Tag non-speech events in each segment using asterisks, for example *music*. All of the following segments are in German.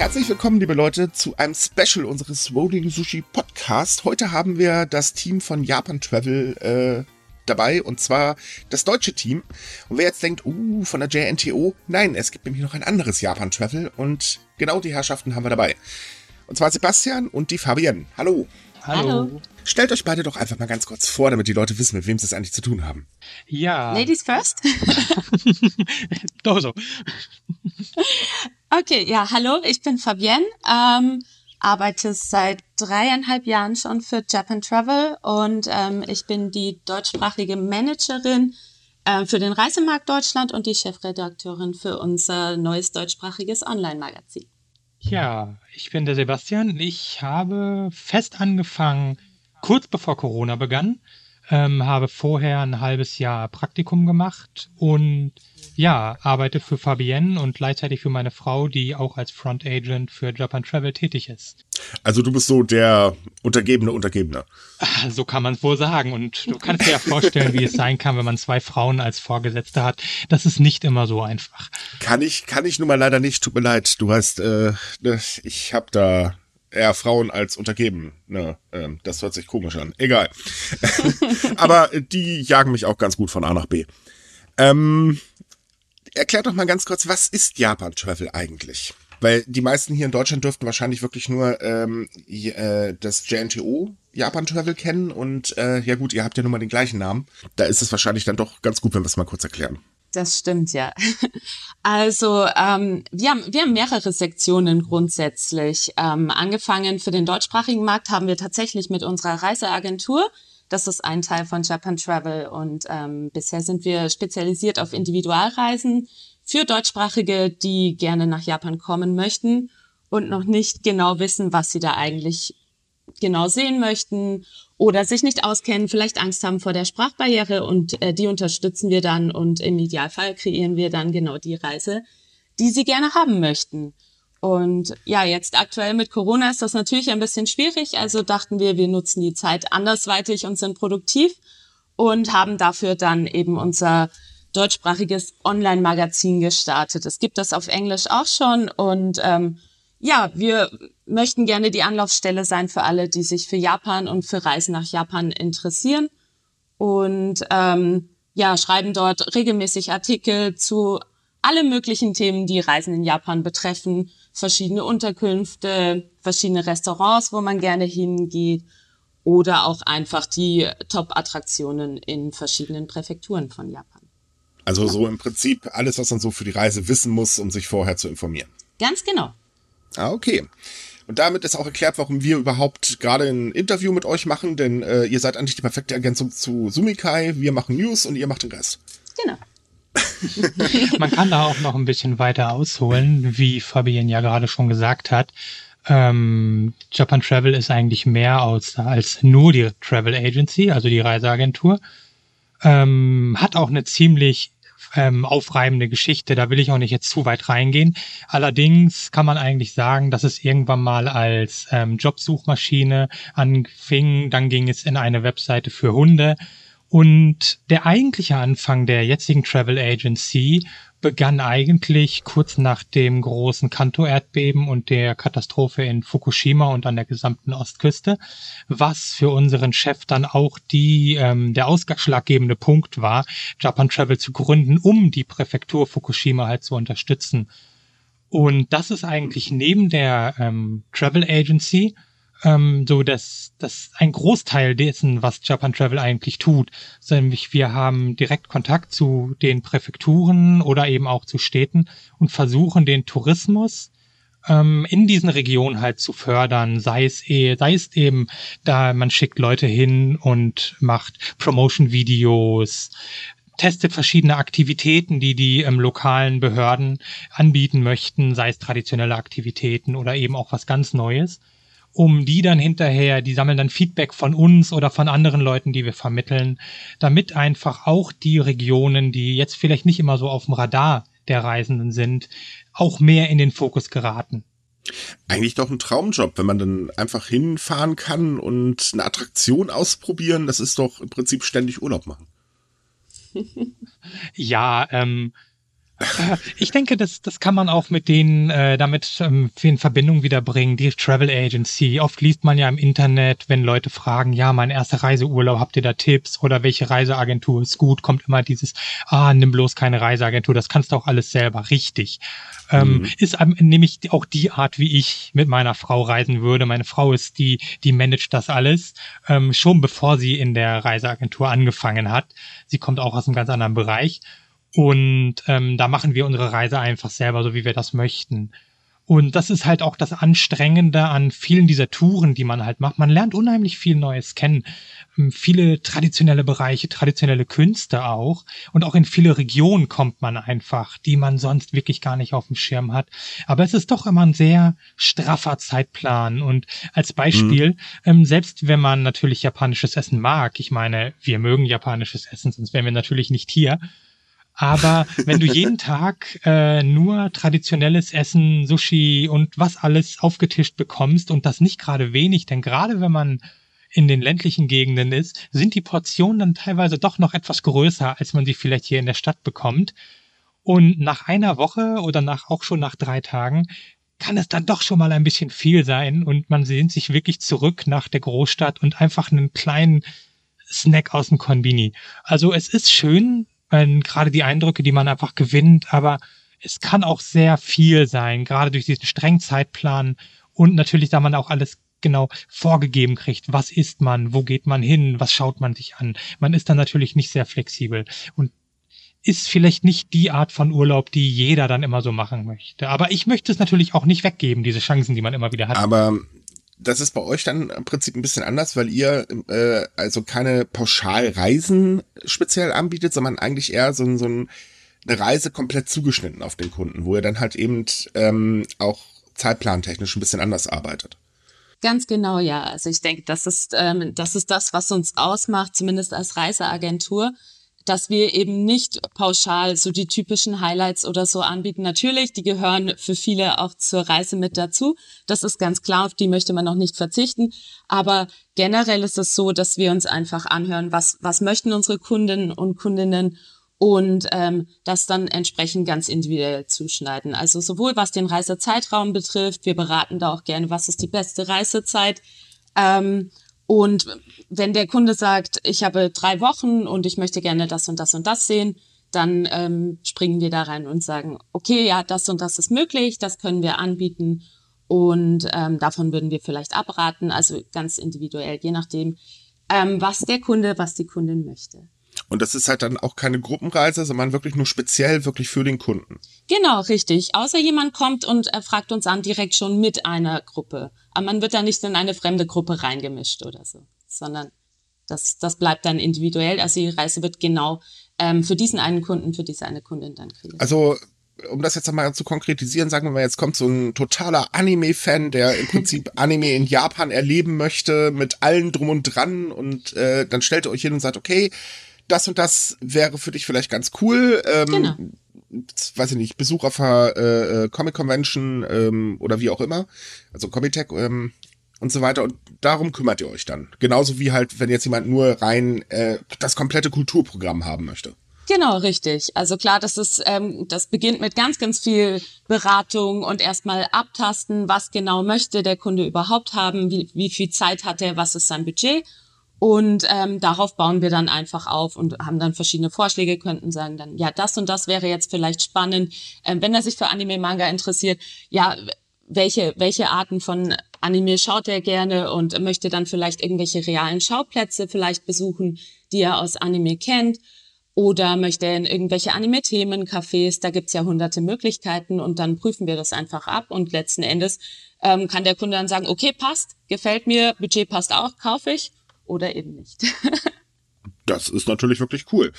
Herzlich willkommen, liebe Leute, zu einem Special unseres Rolling Sushi Podcast. Heute haben wir das Team von Japan Travel äh, dabei und zwar das deutsche Team. Und wer jetzt denkt, uh, von der JNTO, nein, es gibt nämlich noch ein anderes Japan Travel und genau die Herrschaften haben wir dabei. Und zwar Sebastian und die Fabienne. Hallo. Hallo. Stellt euch beide doch einfach mal ganz kurz vor, damit die Leute wissen, mit wem sie es eigentlich zu tun haben. Ja. Ladies first? *laughs* *laughs* doch so. *laughs* Okay, ja, hallo, ich bin Fabienne, ähm, arbeite seit dreieinhalb Jahren schon für Japan Travel und ähm, ich bin die deutschsprachige Managerin äh, für den Reisemarkt Deutschland und die Chefredakteurin für unser neues deutschsprachiges Online-Magazin. Ja, ich bin der Sebastian. Ich habe fest angefangen, kurz bevor Corona begann, ähm, habe vorher ein halbes Jahr Praktikum gemacht und ja, arbeite für Fabienne und gleichzeitig für meine Frau, die auch als Front Agent für Japan Travel tätig ist. Also du bist so der untergebene Untergebene. *laughs* So kann man es wohl sagen. Und du kannst dir ja vorstellen, wie es sein kann, wenn man zwei Frauen als Vorgesetzte hat. Das ist nicht immer so einfach. Kann ich, kann ich nun mal leider nicht. Tut mir leid. Du weißt, äh, ne, ich habe da eher Frauen als untergeben. Ne, äh, das hört sich komisch an. Egal. *laughs* Aber die jagen mich auch ganz gut von A nach B. Ähm, erklär doch mal ganz kurz, was ist Japan Travel eigentlich? Weil die meisten hier in Deutschland dürften wahrscheinlich wirklich nur ähm, äh, das JNTO Japan Travel kennen und äh, ja gut, ihr habt ja nun mal den gleichen Namen. Da ist es wahrscheinlich dann doch ganz gut, wenn wir es mal kurz erklären. Das stimmt ja. Also ähm, wir, haben, wir haben mehrere Sektionen grundsätzlich. Ähm, angefangen für den deutschsprachigen Markt haben wir tatsächlich mit unserer Reiseagentur. Das ist ein Teil von Japan Travel und ähm, bisher sind wir spezialisiert auf Individualreisen für Deutschsprachige, die gerne nach Japan kommen möchten und noch nicht genau wissen, was sie da eigentlich genau sehen möchten oder sich nicht auskennen, vielleicht Angst haben vor der Sprachbarriere und äh, die unterstützen wir dann und im Idealfall kreieren wir dann genau die Reise, die sie gerne haben möchten. Und ja, jetzt aktuell mit Corona ist das natürlich ein bisschen schwierig, also dachten wir, wir nutzen die Zeit andersweitig und sind produktiv und haben dafür dann eben unser deutschsprachiges Online-Magazin gestartet. Es gibt das auf Englisch auch schon und ähm, ja, wir möchten gerne die Anlaufstelle sein für alle, die sich für Japan und für Reisen nach Japan interessieren. Und ähm, ja, schreiben dort regelmäßig Artikel zu alle möglichen Themen, die Reisen in Japan betreffen. Verschiedene Unterkünfte, verschiedene Restaurants, wo man gerne hingeht. Oder auch einfach die Top-Attraktionen in verschiedenen Präfekturen von Japan. Also so im Prinzip alles, was man so für die Reise wissen muss, um sich vorher zu informieren. Ganz genau. Ah, okay. Und damit ist auch erklärt, warum wir überhaupt gerade ein Interview mit euch machen, denn äh, ihr seid eigentlich die perfekte Ergänzung zu Sumikai. Wir machen News und ihr macht den Rest. Genau. *laughs* Man kann da auch noch ein bisschen weiter ausholen, wie Fabian ja gerade schon gesagt hat. Ähm, Japan Travel ist eigentlich mehr als, als nur die Travel Agency, also die Reiseagentur. Ähm, hat auch eine ziemlich ähm, aufreibende Geschichte. Da will ich auch nicht jetzt zu weit reingehen. Allerdings kann man eigentlich sagen, dass es irgendwann mal als ähm, Jobsuchmaschine anfing. Dann ging es in eine Webseite für Hunde. Und der eigentliche Anfang der jetzigen Travel Agency begann eigentlich kurz nach dem großen Kanto-Erdbeben und der Katastrophe in Fukushima und an der gesamten Ostküste, was für unseren Chef dann auch die ähm, der ausschlaggebende Punkt war, Japan Travel zu gründen, um die Präfektur Fukushima halt zu unterstützen. Und das ist eigentlich neben der ähm, Travel Agency ähm, so dass das ein Großteil dessen, was Japan Travel eigentlich tut, nämlich wir haben direkt Kontakt zu den Präfekturen oder eben auch zu Städten und versuchen den Tourismus ähm, in diesen Regionen halt zu fördern, sei es, eh, sei es eben, da man schickt Leute hin und macht Promotion-Videos, testet verschiedene Aktivitäten, die die ähm, lokalen Behörden anbieten möchten, sei es traditionelle Aktivitäten oder eben auch was ganz Neues um die dann hinterher, die sammeln dann Feedback von uns oder von anderen Leuten, die wir vermitteln, damit einfach auch die Regionen, die jetzt vielleicht nicht immer so auf dem Radar der Reisenden sind, auch mehr in den Fokus geraten. Eigentlich doch ein Traumjob, wenn man dann einfach hinfahren kann und eine Attraktion ausprobieren. Das ist doch im Prinzip ständig Urlaub machen. *laughs* ja, ähm, Äh, ich denke, das, das kann man auch mit denen äh, damit ähm, in Verbindung wiederbringen. Die Travel Agency. Oft liest man ja im Internet, wenn Leute fragen, ja, mein erster Reiseurlaub, habt ihr da Tipps? Oder welche Reiseagentur ist gut? Kommt immer dieses, ah, nimm bloß keine Reiseagentur, das kannst du auch alles selber. Richtig. Ähm, mhm. Ist nämlich auch die Art, wie ich mit meiner Frau reisen würde. Meine Frau ist die, die managt das alles, ähm, schon bevor sie in der Reiseagentur angefangen hat. Sie kommt auch aus einem ganz anderen Bereich. Und ähm, da machen wir unsere Reise einfach selber, so wie wir das möchten. Und das ist halt auch das Anstrengende an vielen dieser Touren, die man halt macht. Man lernt unheimlich viel Neues kennen. Ähm, viele traditionelle Bereiche, traditionelle Künste auch. Und auch in viele Regionen kommt man einfach, die man sonst wirklich gar nicht auf dem Schirm hat. Aber es ist doch immer ein sehr straffer Zeitplan. Und als Beispiel, mhm. ähm, selbst wenn man natürlich japanisches Essen mag, ich meine, wir mögen japanisches Essen, sonst wären wir natürlich nicht hier aber wenn du jeden Tag äh, nur traditionelles Essen, Sushi und was alles aufgetischt bekommst und das nicht gerade wenig, denn gerade wenn man in den ländlichen Gegenden ist, sind die Portionen dann teilweise doch noch etwas größer, als man sie vielleicht hier in der Stadt bekommt. Und nach einer Woche oder nach auch schon nach drei Tagen kann es dann doch schon mal ein bisschen viel sein und man sehnt sich wirklich zurück nach der Großstadt und einfach einen kleinen Snack aus dem Konbini. Also es ist schön, äh, gerade die Eindrücke, die man einfach gewinnt, aber es kann auch sehr viel sein, gerade durch diesen strengen Zeitplan und natürlich, da man auch alles genau vorgegeben kriegt, was isst man, wo geht man hin, was schaut man sich an. Man ist dann natürlich nicht sehr flexibel und ist vielleicht nicht die Art von Urlaub, die jeder dann immer so machen möchte. Aber ich möchte es natürlich auch nicht weggeben, diese Chancen, die man immer wieder hat. Aber das ist bei euch dann im Prinzip ein bisschen anders, weil ihr äh, also keine Pauschalreisen speziell anbietet, sondern eigentlich eher so, so ein, eine Reise komplett zugeschnitten auf den Kunden, wo ihr dann halt eben ähm, auch zeitplantechnisch ein bisschen anders arbeitet. Ganz genau, ja. Also ich denke, das ist, ähm, das ist das, was uns ausmacht, zumindest als Reiseagentur dass wir eben nicht pauschal so die typischen Highlights oder so anbieten. Natürlich, die gehören für viele auch zur Reise mit dazu. Das ist ganz klar, auf die möchte man noch nicht verzichten. Aber generell ist es so, dass wir uns einfach anhören, was, was möchten unsere Kunden und Kundinnen und ähm, das dann entsprechend ganz individuell zuschneiden. Also sowohl was den Reisezeitraum betrifft, wir beraten da auch gerne, was ist die beste Reisezeit. Ähm, und wenn der Kunde sagt, ich habe drei Wochen und ich möchte gerne das und das und das sehen, dann ähm, springen wir da rein und sagen, okay, ja, das und das ist möglich, das können wir anbieten und ähm, davon würden wir vielleicht abraten, also ganz individuell, je nachdem, ähm, was der Kunde, was die Kundin möchte. Und das ist halt dann auch keine Gruppenreise, sondern wirklich nur speziell wirklich für den Kunden. Genau, richtig. Außer jemand kommt und äh, fragt uns an direkt schon mit einer Gruppe. Aber man wird da nicht in eine fremde Gruppe reingemischt oder so, sondern das, das bleibt dann individuell. Also die Reise wird genau ähm, für diesen einen Kunden, für diese eine Kundin dann kreiert. Also um das jetzt einmal zu konkretisieren, sagen wir mal, jetzt kommt so ein totaler Anime-Fan, der im *laughs* Prinzip Anime in Japan erleben möchte, mit allen drum und dran und äh, dann stellt ihr euch hin und sagt, okay, das und das wäre für dich vielleicht ganz cool. Ähm, genau. Weiß ich nicht, Besuch auf einer äh, äh, Comic Convention ähm, oder wie auch immer, also Comitech ähm, und so weiter. Und darum kümmert ihr euch dann. Genauso wie halt, wenn jetzt jemand nur rein äh, das komplette Kulturprogramm haben möchte. Genau, richtig. Also klar, das ist, ähm, das beginnt mit ganz, ganz viel Beratung und erstmal abtasten, was genau möchte der Kunde überhaupt haben, wie, wie viel Zeit hat er, was ist sein Budget und ähm, darauf bauen wir dann einfach auf und haben dann verschiedene Vorschläge, könnten sagen dann, ja, das und das wäre jetzt vielleicht spannend. Ähm, wenn er sich für Anime-Manga interessiert, ja, welche, welche Arten von Anime schaut er gerne und möchte dann vielleicht irgendwelche realen Schauplätze vielleicht besuchen, die er aus Anime kennt. Oder möchte er in irgendwelche Anime-Themen-Cafés, da gibt's ja hunderte Möglichkeiten und dann prüfen wir das einfach ab und letzten Endes ähm, kann der Kunde dann sagen, okay, passt, gefällt mir, Budget passt auch, kaufe ich oder eben nicht. das ist natürlich wirklich cool.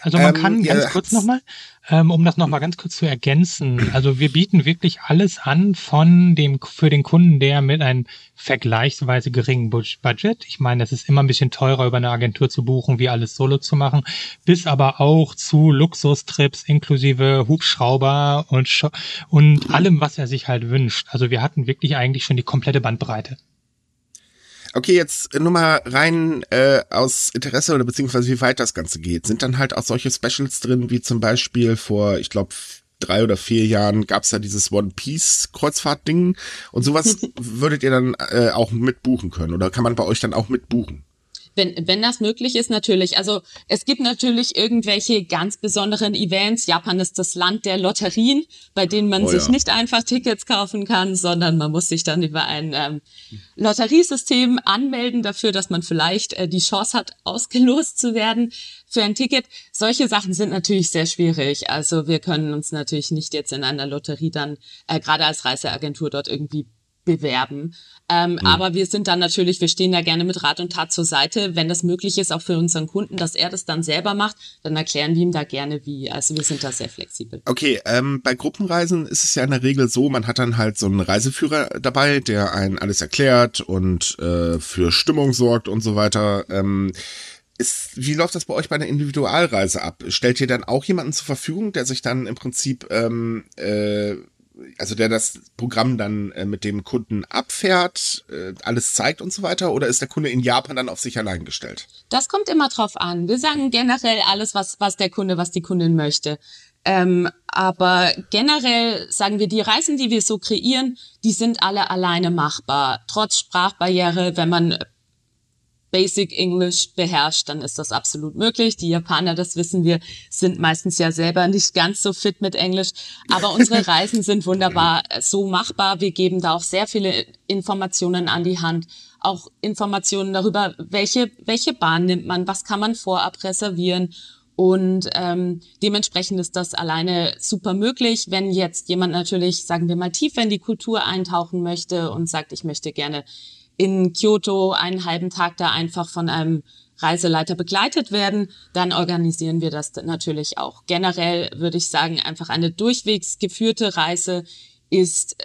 Also man ähm, kann ganz ja, kurz nochmal, ähm, um das nochmal ganz kurz zu ergänzen. *clears throat* Also wir bieten wirklich alles an von dem, für den Kunden, der mit einem vergleichsweise geringen Budget, ich meine, es ist immer ein bisschen teurer über eine Agentur zu buchen, wie alles solo zu machen, bis aber auch zu Luxustrips inklusive Hubschrauber und, und allem, was er sich halt wünscht. Also wir hatten wirklich eigentlich schon die komplette Bandbreite. Okay, jetzt nur mal rein äh, aus Interesse oder beziehungsweise wie weit das Ganze geht. Sind dann halt auch solche Specials drin, wie zum Beispiel vor, ich glaube, drei oder vier Jahren gab's ja dieses One Piece Kreuzfahrt-Ding und sowas *laughs* würdet ihr dann äh, auch mitbuchen können oder kann man bei euch dann auch mitbuchen? Wenn, wenn das möglich ist, natürlich. Also es gibt natürlich irgendwelche ganz besonderen Events. Japan ist das Land der Lotterien, bei denen man oh, sich ja. nicht einfach Tickets kaufen kann, sondern man muss sich dann über ein ähm, Lotteriesystem anmelden dafür, dass man vielleicht äh, die Chance hat, *laughs* ausgelost zu werden für ein Ticket. Solche Sachen sind natürlich sehr schwierig. Also wir können uns natürlich nicht jetzt in einer Lotterie dann, äh, gerade als Reiseagentur dort irgendwie bewerben. Ähm, mhm. Aber wir sind dann natürlich, wir stehen da gerne mit Rat und Tat zur Seite. Wenn das möglich ist, auch für unseren Kunden, dass er das dann selber macht, dann erklären wir ihm da gerne wie. Also wir sind da sehr flexibel. Okay, ähm, bei Gruppenreisen ist es ja in der Regel so, man hat dann halt so einen Reiseführer dabei, der einen alles erklärt und äh, für Stimmung sorgt und so weiter. Ähm, ist, wie läuft das bei euch bei einer Individualreise ab? Stellt ihr dann auch jemanden zur Verfügung, der sich dann im Prinzip ähm, äh, also der das Programm dann äh, mit dem Kunden abfährt, äh, alles zeigt und so weiter? Oder ist der Kunde in Japan dann auf sich allein gestellt? Das kommt immer drauf an. Wir sagen generell alles, was, was der Kunde, was die Kundin möchte. Ähm, aber generell sagen wir, die Reisen, die wir so kreieren, die sind alle alleine machbar. Trotz Sprachbarriere, wenn man Basic English beherrscht, dann ist das absolut möglich. Die Japaner, das wissen wir, sind meistens ja selber nicht ganz so fit mit Englisch. Aber unsere *laughs* Reisen sind wunderbar so machbar. Wir geben da auch sehr viele Informationen an die Hand. Auch Informationen darüber, welche, welche Bahn nimmt man, was kann man vorab reservieren. Und ähm, dementsprechend ist das alleine super möglich. Wenn jetzt jemand natürlich, sagen wir mal, tiefer in die Kultur eintauchen möchte und sagt, ich möchte gerne in Kyoto einen halben Tag da einfach von einem Reiseleiter begleitet werden, dann organisieren wir das natürlich auch. Generell würde ich sagen, einfach eine durchwegs geführte Reise ist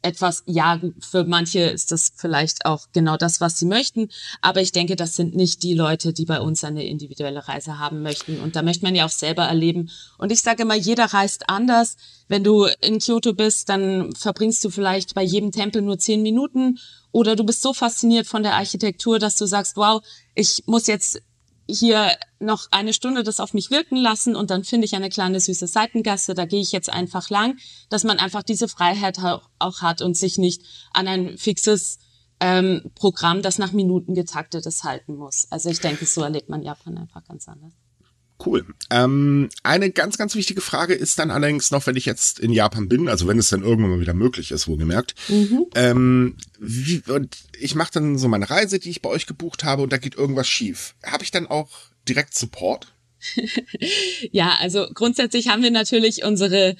etwas, ja, für manche ist das vielleicht auch genau das, was sie möchten. Aber ich denke, das sind nicht die Leute, die bei uns eine individuelle Reise haben möchten. Und da möchte man ja auch selber erleben. Und ich sage immer, jeder reist anders. Wenn du in Kyoto bist, dann verbringst du vielleicht bei jedem Tempel nur zehn Minuten. Oder du bist so fasziniert von der Architektur, dass du sagst, wow, ich muss jetzt hier noch eine Stunde das auf mich wirken lassen und dann finde ich eine kleine süße Seitengasse, da gehe ich jetzt einfach lang, dass man einfach diese Freiheit auch hat und sich nicht an ein fixes ähm, Programm, das nach Minuten getaktet ist, halten muss. Also ich denke, so erlebt man Japan einfach ganz anders. Cool. Ähm, eine ganz, ganz wichtige Frage ist dann allerdings noch, wenn ich jetzt in Japan bin, also wenn es dann irgendwann mal wieder möglich ist, wohlgemerkt. Mhm. Ähm, wie, und ich mache dann so meine Reise, die ich bei euch gebucht habe, und da geht irgendwas schief. Habe ich dann auch direkt Support? *laughs* ja, also grundsätzlich haben wir natürlich unsere,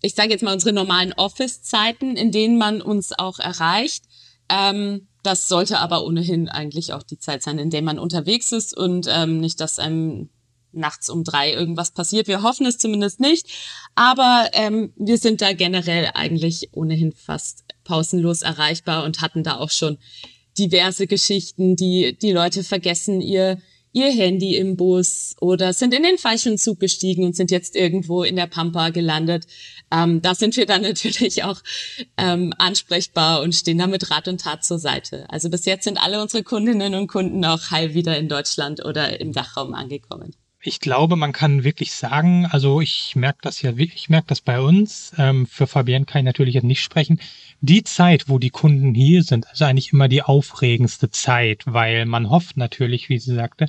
ich sage jetzt mal unsere normalen Office-Zeiten, in denen man uns auch erreicht. Ähm, das sollte aber ohnehin eigentlich auch die Zeit sein, in der man unterwegs ist und ähm, nicht, dass einem nachts um drei irgendwas passiert. Wir hoffen es zumindest nicht, aber ähm, wir sind da generell eigentlich ohnehin fast pausenlos erreichbar und hatten da auch schon diverse Geschichten, die die Leute vergessen ihr ihr Handy im Bus oder sind in den falschen Zug gestiegen und sind jetzt irgendwo in der Pampa gelandet. Ähm, da sind wir dann *laughs* natürlich auch ähm, ansprechbar und stehen da mit Rat und Tat zur Seite. Also bis jetzt sind alle unsere Kundinnen und Kunden auch heil wieder in Deutschland oder im Dachraum angekommen ich glaube, man kann wirklich sagen, also ich merke das ja, ich merke das bei uns. Ähm, für Fabienne kann ich natürlich jetzt nicht sprechen. Die Zeit, wo die Kunden hier sind, ist eigentlich immer die aufregendste Zeit, weil man hofft natürlich, wie sie sagte,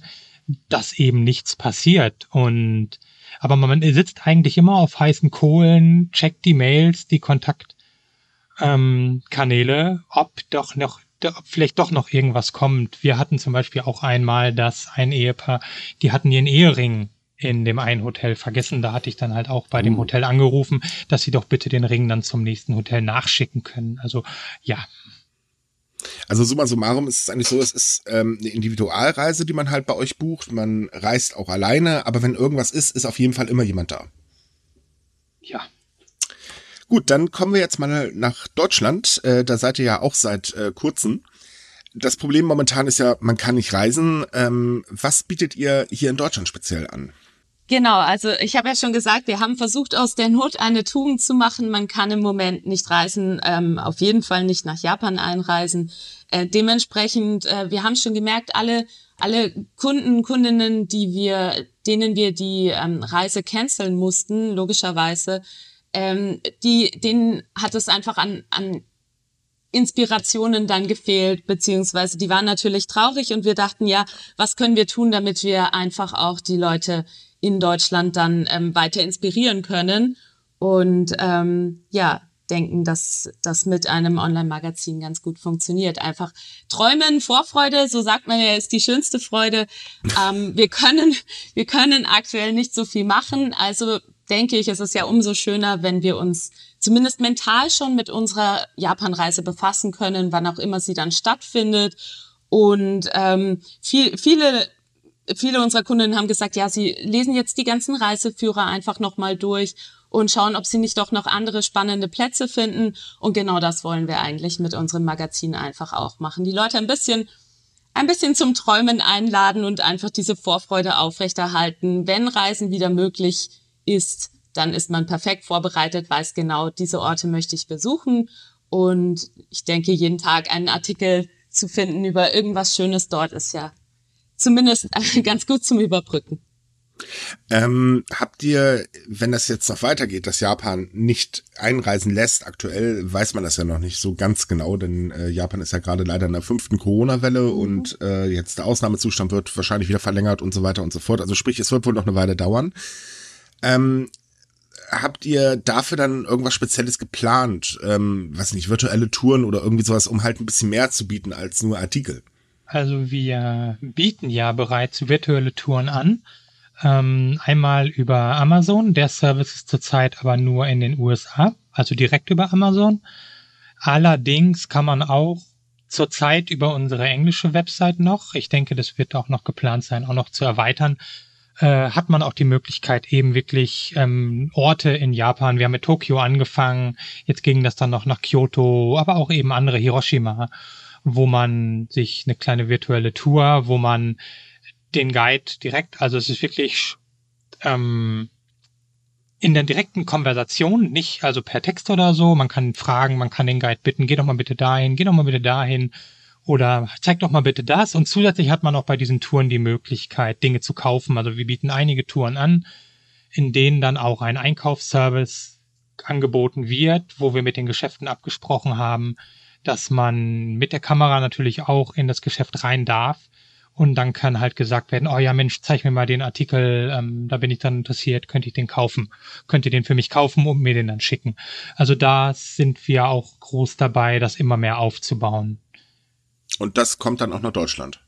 dass eben nichts passiert. Und aber man sitzt eigentlich immer auf heißen Kohlen, checkt die Mails, die Kontaktkanäle, ähm, ob doch noch vielleicht doch noch irgendwas kommt. Wir hatten zum Beispiel auch einmal, dass ein Ehepaar, die hatten ihren Ehering in dem einen Hotel vergessen. Da hatte ich dann halt auch bei dem uh. Hotel angerufen, dass sie doch bitte den Ring dann zum nächsten Hotel nachschicken können. Also ja. Also summa summarum ist es eigentlich so, es ist ähm, eine Individualreise, die man halt bei euch bucht. Man reist auch alleine, aber wenn irgendwas ist, ist auf jeden Fall immer jemand da. Ja. Gut, dann kommen wir jetzt mal nach Deutschland. Äh, da seid ihr ja auch seit äh, kurzem. Das Problem momentan ist ja, man kann nicht reisen. Ähm, was bietet ihr hier in Deutschland speziell an? Genau, also ich habe ja schon gesagt, wir haben versucht, aus der Not eine Tugend zu machen. Man kann im Moment nicht reisen, ähm, auf jeden Fall nicht nach Japan einreisen. Äh, dementsprechend, äh, wir haben schon gemerkt, alle alle Kunden, Kundinnen, die wir, denen wir die ähm, Reise canceln mussten, logischerweise, ähm, die, denen hat es einfach an, an Inspirationen dann gefehlt, beziehungsweise die waren natürlich traurig und wir dachten, ja, was können wir tun, damit wir einfach auch die Leute in Deutschland dann ähm, weiter inspirieren können und ähm, ja, denken, dass das mit einem Online-Magazin ganz gut funktioniert. Einfach träumen, Vorfreude, so sagt man ja, ist die schönste Freude. *laughs* Ähm, wir können, wir können aktuell nicht so viel machen, also denke ich, es ist ja umso schöner, wenn wir uns zumindest mental schon mit unserer Japan-Reise befassen können, wann auch immer sie dann stattfindet. Und ähm, viel, viele viele unserer Kunden haben gesagt, ja, sie lesen jetzt die ganzen Reiseführer einfach nochmal durch und schauen, ob sie nicht doch noch andere spannende Plätze finden. Und genau das wollen wir eigentlich mit unserem Magazin einfach auch machen. Die Leute ein bisschen, ein bisschen zum Träumen einladen und einfach diese Vorfreude aufrechterhalten. Wenn Reisen wieder möglich ist, dann ist man perfekt vorbereitet, weiß genau, diese Orte möchte ich besuchen. Und ich denke, jeden Tag einen Artikel zu finden über irgendwas Schönes dort ist ja zumindest *laughs* ganz gut zum Überbrücken. Ähm, habt ihr, wenn das jetzt noch weitergeht, dass Japan nicht einreisen lässt, aktuell weiß man das ja noch nicht so ganz genau, denn äh, Japan ist ja gerade leider in der fünften Corona-Welle mhm. und äh, jetzt der Ausnahmezustand wird wahrscheinlich wieder verlängert und so weiter und so fort. Also sprich, es wird wohl noch eine Weile dauern. Ähm, habt ihr dafür dann irgendwas Spezielles geplant? Ähm, was nicht, virtuelle Touren oder irgendwie sowas, um halt ein bisschen mehr zu bieten als nur Artikel? Also wir bieten ja bereits virtuelle Touren an. Ähm, einmal über Amazon. Der Service ist zurzeit aber nur in den USA, also direkt über Amazon. Allerdings kann man auch zurzeit über unsere englische Website noch, ich denke, das wird auch noch geplant sein, auch noch zu erweitern, äh, hat man auch die Möglichkeit, eben wirklich ähm, Orte in Japan. Wir haben mit Tokio angefangen, jetzt ging das dann noch nach Kyoto, aber auch eben andere Hiroshima wo man sich eine kleine virtuelle Tour, wo man den Guide direkt, also es ist wirklich ähm, in der direkten Konversation, nicht also per Text oder so, man kann fragen, man kann den Guide bitten, geh doch mal bitte dahin, geh doch mal bitte dahin oder zeig doch mal bitte das. Und zusätzlich hat man auch bei diesen Touren die Möglichkeit, Dinge zu kaufen. Also wir bieten einige Touren an, in denen dann auch ein Einkaufsservice angeboten wird, wo wir mit den Geschäften abgesprochen haben, dass man mit der Kamera natürlich auch in das Geschäft rein darf. Und dann kann halt gesagt werden, oh ja Mensch, zeig mir mal den Artikel, ähm, da bin ich dann interessiert, könnte ich den kaufen? Könnt ihr den für mich kaufen und mir den dann schicken? Also da sind wir auch groß dabei, das immer mehr aufzubauen. Und das kommt dann auch nach Deutschland.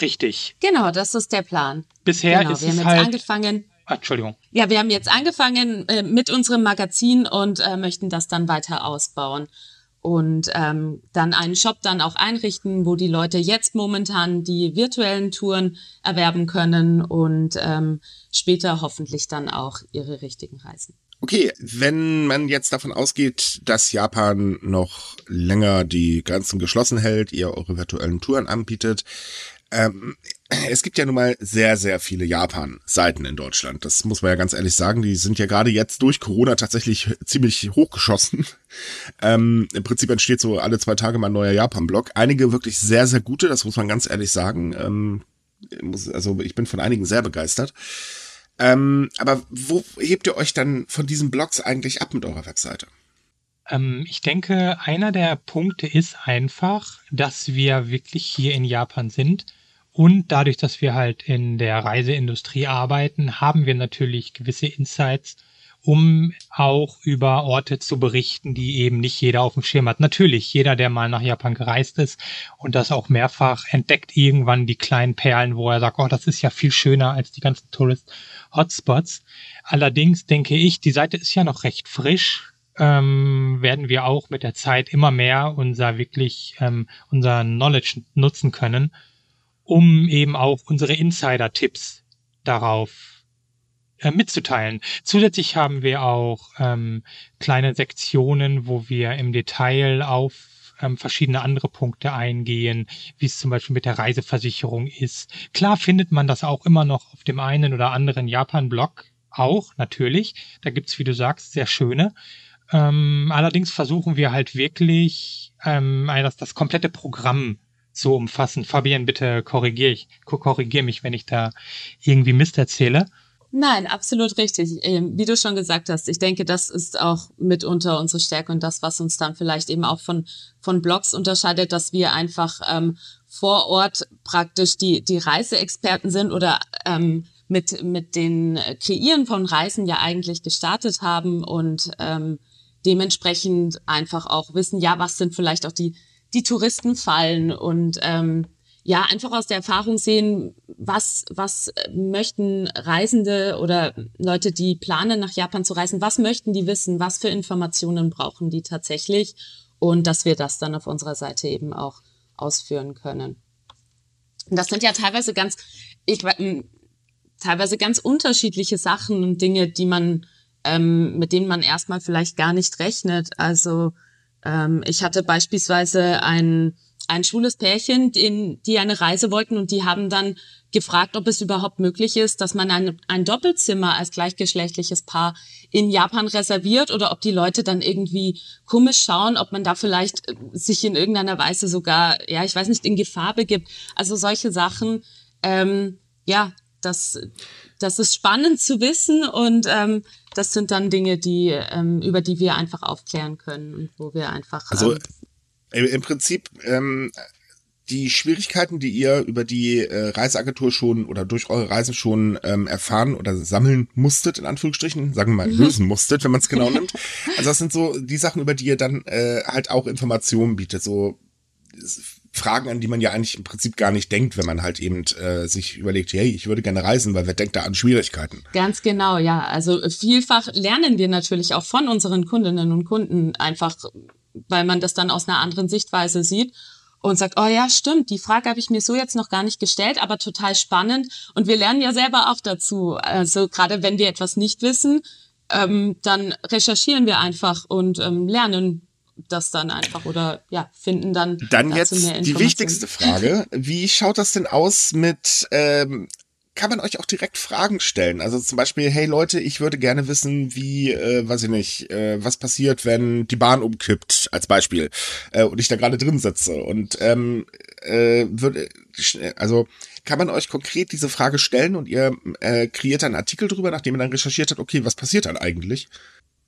Richtig. Genau, das ist der Plan. Bisher genau, ist wir haben es jetzt halt angefangen. Ah, Entschuldigung. Ja, wir haben jetzt angefangen äh, mit unserem Magazin und äh, möchten das dann weiter ausbauen und ähm, dann einen Shop dann auch einrichten, wo die Leute jetzt momentan die virtuellen Touren erwerben können und ähm, später hoffentlich dann auch ihre richtigen Reisen. Okay, wenn man jetzt davon ausgeht, dass Japan noch länger die Grenzen geschlossen hält, ihr eure virtuellen Touren anbietet, ähm, es gibt ja nun mal sehr, sehr viele Japan-Seiten in Deutschland. Das muss man ja ganz ehrlich sagen. Die sind ja gerade jetzt durch Corona tatsächlich ziemlich hochgeschossen. Ähm, Im Prinzip entsteht so alle zwei Tage mal ein neuer Japan-Blog. Einige wirklich sehr, sehr gute, das muss man ganz ehrlich sagen. Ähm, also ich bin von einigen sehr begeistert. Ähm, aber wo hebt ihr euch dann von diesen Blogs eigentlich ab mit eurer Webseite? Ähm, ich denke, einer der Punkte ist einfach, dass wir wirklich hier in Japan sind und dadurch, dass wir halt in der Reiseindustrie arbeiten, haben wir natürlich gewisse Insights, um auch über Orte zu berichten, die eben nicht jeder auf dem Schirm hat. Natürlich, jeder, der mal nach Japan gereist ist und das auch mehrfach entdeckt irgendwann die kleinen Perlen, wo er sagt, oh, das ist ja viel schöner als die ganzen Tourist-Hotspots. Allerdings denke ich, die Seite ist ja noch recht frisch. Ähm, werden wir auch mit der Zeit immer mehr unser wirklich ähm, unser Knowledge nutzen können um eben auch unsere Insider-Tipps darauf äh, mitzuteilen. Zusätzlich haben wir auch ähm, kleine Sektionen, wo wir im Detail auf ähm, verschiedene andere Punkte eingehen, wie es zum Beispiel mit der Reiseversicherung ist. Klar findet man das auch immer noch auf dem einen oder anderen Japan-Blog, auch natürlich. Da gibt's, wie du sagst, sehr schöne. Ähm, allerdings versuchen wir halt wirklich ähm, das, das komplette Programm so umfassend. Fabian, bitte korrigier, ich, korrigier mich, wenn ich da irgendwie Mist erzähle. Nein, absolut richtig. Ähm, wie du schon gesagt hast, ich denke, das ist auch mitunter unsere Stärke und das, was uns dann vielleicht eben auch von, von Blogs unterscheidet, dass wir einfach ähm, vor Ort praktisch die, die Reiseexperten sind oder ähm, mit, mit den Kreieren von Reisen ja eigentlich gestartet haben und ähm, dementsprechend einfach auch wissen, ja, was sind vielleicht auch die, die Touristenfallen und ähm, ja, einfach aus der Erfahrung sehen, was, was möchten Reisende oder Leute, die planen, nach Japan zu reisen, was möchten die wissen, was für Informationen brauchen die tatsächlich und dass wir das dann auf unserer Seite eben auch ausführen können. Und das sind ja teilweise ganz, ich, teilweise ganz unterschiedliche Sachen und Dinge, die man, ähm, mit denen man erstmal vielleicht gar nicht rechnet. Also ähm, ich hatte beispielsweise ein ein schwules Pärchen, die, die eine Reise wollten und die haben dann gefragt, ob es überhaupt möglich ist, dass man ein, ein Doppelzimmer als gleichgeschlechtliches Paar in Japan reserviert oder ob die Leute dann irgendwie komisch schauen, ob man da vielleicht äh, sich in irgendeiner Weise sogar, ja, ich weiß nicht, in Gefahr begibt. Also solche Sachen, ähm, ja, das, das ist spannend zu wissen und ähm, das sind dann Dinge, die, ähm, über die wir einfach aufklären können und wo wir einfach. Also ähm, im Prinzip ähm, die Schwierigkeiten, die ihr über die äh, Reiseagentur schon oder durch eure Reisen schon ähm, erfahren oder sammeln musstet, in Anführungsstrichen, sagen wir mal, mhm. lösen musstet, wenn man es genau *laughs* nimmt. Also das sind so die Sachen, über die ihr dann äh, halt auch Informationen bietet, so Fragen, an die man ja eigentlich im Prinzip gar nicht denkt, wenn man halt eben äh, sich überlegt, hey, ich würde gerne reisen, weil wer denkt da an Schwierigkeiten? Ganz genau, ja. Also vielfach lernen wir natürlich auch von unseren Kundinnen und Kunden einfach weil man das dann aus einer anderen Sichtweise sieht und sagt, oh ja, stimmt, die Frage habe ich mir so jetzt noch gar nicht gestellt, aber total spannend. Und wir lernen ja selber auch dazu. Also gerade wenn wir etwas nicht wissen, ähm, dann recherchieren wir einfach und ähm, lernen das dann einfach oder ja, finden dann. Dann jetzt die wichtigste Frage. Wie schaut das denn aus mit ähm, kann man euch auch direkt Fragen stellen. Also zum Beispiel, hey Leute, ich würde gerne wissen, wie, äh, weiß ich nicht, äh, was passiert, wenn die Bahn umkippt, als Beispiel, äh, und ich da gerade drin sitze. Und ähm, äh, würde, also kann man euch konkret diese Frage stellen und ihr äh, kreiert einen Artikel drüber, nachdem ihr dann recherchiert habt, okay, was passiert dann eigentlich?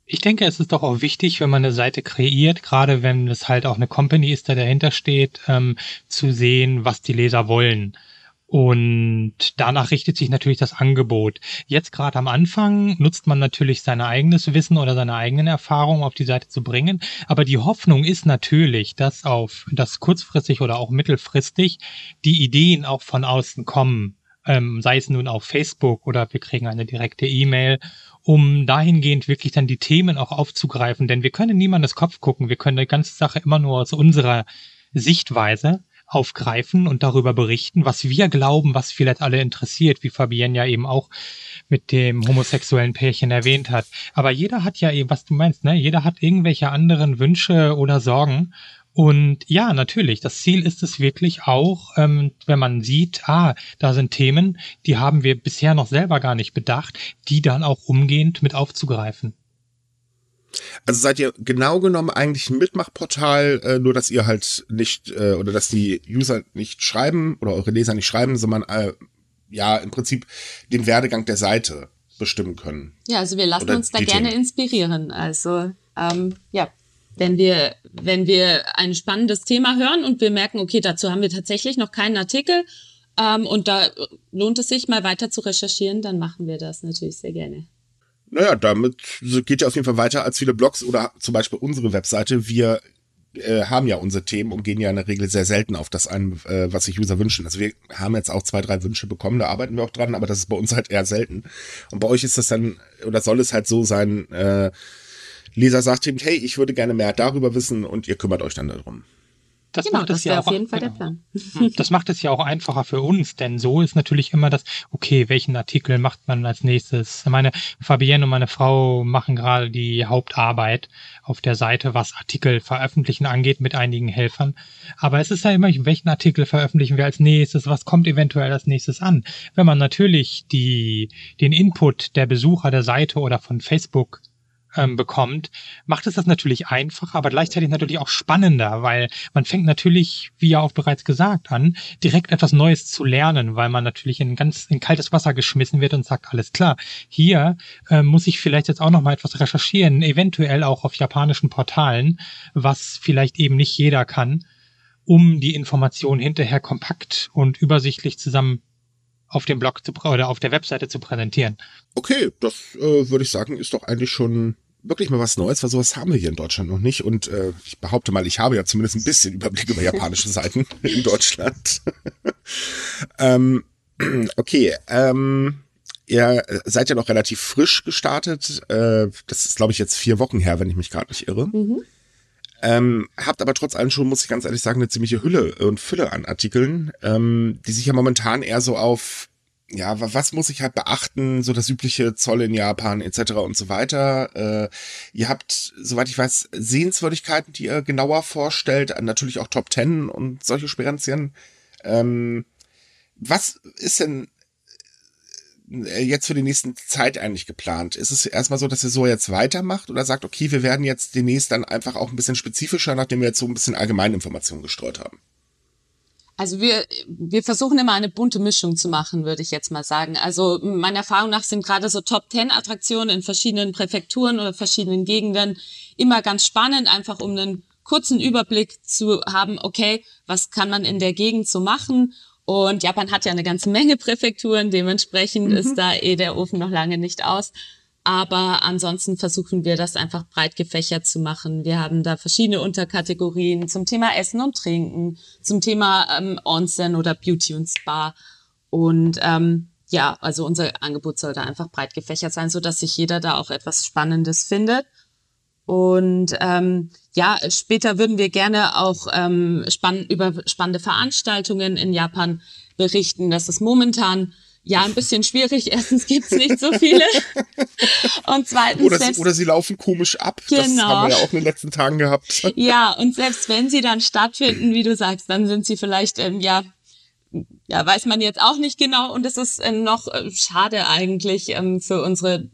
Ich denke, es ist doch auch wichtig, wenn man eine Seite kreiert, gerade wenn es halt auch eine Company ist, der dahinter steht, ähm, zu sehen, was die Leser wollen. Und danach richtet sich natürlich das Angebot. Jetzt gerade am Anfang nutzt man natürlich sein eigenes Wissen oder seine eigenen Erfahrungen auf die Seite zu bringen. Aber die Hoffnung ist natürlich, dass auf, dass kurzfristig oder auch mittelfristig die Ideen auch von außen kommen. Ähm, sei es nun auf Facebook oder wir kriegen eine direkte E-Mail, um dahingehend wirklich dann die Themen auch aufzugreifen. Denn wir können niemandes Kopf gucken. Wir können die ganze Sache immer nur aus unserer Sichtweise aufgreifen und darüber berichten, was wir glauben, was vielleicht alle interessiert, wie Fabienne ja eben auch mit dem homosexuellen Pärchen erwähnt hat. Aber jeder hat ja eben, was du meinst, ne? Jeder hat irgendwelche anderen Wünsche oder Sorgen. Und ja, natürlich, das Ziel ist es wirklich auch, ähm, wenn man sieht, ah, da sind Themen, die haben wir bisher noch selber gar nicht bedacht, die dann auch umgehend mit aufzugreifen. Also seid ihr genau genommen eigentlich ein Mitmachportal, äh, nur dass ihr halt nicht äh, oder dass die User nicht schreiben oder eure Leser nicht schreiben, sondern äh, ja im Prinzip den Werdegang der Seite bestimmen können. Ja, also wir lassen oder uns da gerne Themen. inspirieren. Also ähm, ja, wenn wir wenn wir ein spannendes Thema hören und wir merken, okay, dazu haben wir tatsächlich noch keinen Artikel ähm, und da lohnt es sich mal weiter zu recherchieren, dann machen wir das natürlich sehr gerne. Naja, damit geht ja auf jeden Fall weiter als viele Blogs oder zum Beispiel unsere Webseite. Wir äh, haben ja unsere Themen und gehen ja in der Regel sehr selten auf das ein, äh, was sich User wünschen. Also wir haben jetzt auch zwei, drei Wünsche bekommen, da arbeiten wir auch dran, aber das ist bei uns halt eher selten. Und bei euch ist das dann, oder soll es halt so sein, äh, Leser sagt ihm, hey, ich würde gerne mehr darüber wissen und ihr kümmert euch dann darum. Das genau, macht es ja auch, auf jeden Fall genau. der Plan. Hm, das macht es ja auch einfacher für uns, denn so ist natürlich immer das, okay, welchen Artikel macht man als nächstes? Meine Fabienne und meine Frau machen gerade die Hauptarbeit auf der Seite, was Artikel veröffentlichen angeht, mit einigen Helfern. Aber es ist ja immer, welchen Artikel veröffentlichen wir als nächstes? Was kommt eventuell als nächstes an? Wenn man natürlich die, den Input der Besucher der Seite oder von Facebook ähm, bekommt, macht es das natürlich einfacher, aber gleichzeitig natürlich auch spannender, weil man fängt natürlich, wie ja auch bereits gesagt, an, direkt etwas Neues zu lernen, weil man natürlich in ganz in kaltes Wasser geschmissen wird und sagt, alles klar, hier äh, muss ich vielleicht jetzt auch noch etwas recherchieren, eventuell auch auf japanischen Portalen, was vielleicht eben nicht jeder kann, um die Information hinterher kompakt und übersichtlich zusammen auf dem Blog zu, oder auf der Webseite zu präsentieren. Okay, das äh, würde ich sagen, ist doch eigentlich schon wirklich mal was Neues, weil sowas haben wir hier in Deutschland noch nicht. Und äh, ich behaupte mal, ich habe ja zumindest ein bisschen Überblick über japanische Seiten *laughs* in Deutschland. *laughs* ähm, *clears throat* okay, ähm, ihr seid ja noch relativ frisch gestartet. Äh, das ist, glaube ich, jetzt vier Wochen her, wenn ich mich gerade nicht irre. Mhm. Ähm, habt aber trotz allem schon, muss ich ganz ehrlich sagen, eine ziemliche Hülle und Fülle an Artikeln, ähm, die sich ja momentan eher so auf, ja, was muss ich halt beachten, so das übliche Zoll in Japan etc. und so weiter. Äh, ihr habt, soweit ich weiß, Sehenswürdigkeiten, die ihr genauer vorstellt, natürlich auch Top Ten und solche Sperenzien. Ähm, was ist denn äh, jetzt für die nächste Zeit eigentlich geplant? Ist es erstmal so, dass ihr so jetzt weitermacht oder sagt, okay, wir werden jetzt demnächst dann einfach auch ein bisschen spezifischer, nachdem wir jetzt so ein bisschen Allgemeininformationen gestreut haben? Also wir, wir versuchen immer eine bunte Mischung zu machen, würde ich jetzt mal sagen. Also meiner Erfahrung nach sind gerade so Top Ten Attraktionen in verschiedenen Präfekturen oder verschiedenen Gegenden immer ganz spannend, einfach um einen kurzen Überblick zu haben, okay, was kann man in der Gegend so machen und Japan hat ja eine ganze Menge Präfekturen, dementsprechend mhm. ist da eh der Ofen noch lange nicht aus. Aber ansonsten versuchen wir das einfach breit gefächert zu machen. Wir haben da verschiedene Unterkategorien zum Thema Essen und Trinken, zum Thema ähm, Onsen oder Beauty und Spa. Und ähm, ja, also unser Angebot soll da einfach breit gefächert sein, so dass sich jeder da auch etwas Spannendes findet. Und ähm, ja, später würden wir gerne auch ähm, spann über spannende Veranstaltungen in Japan berichten. Das ist momentan ja ein bisschen schwierig. *laughs* Erstens gibt's nicht so viele. und zweitens. Oder, selbst, oder sie laufen komisch ab. Genau. Das haben wir ja auch in den letzten Tagen gehabt. *laughs* ja, und selbst wenn sie dann stattfinden, wie du sagst, dann sind sie vielleicht, ähm, ja, ja, weiß man jetzt auch nicht genau. Und es ist äh, noch äh, schade eigentlich ähm, für unsere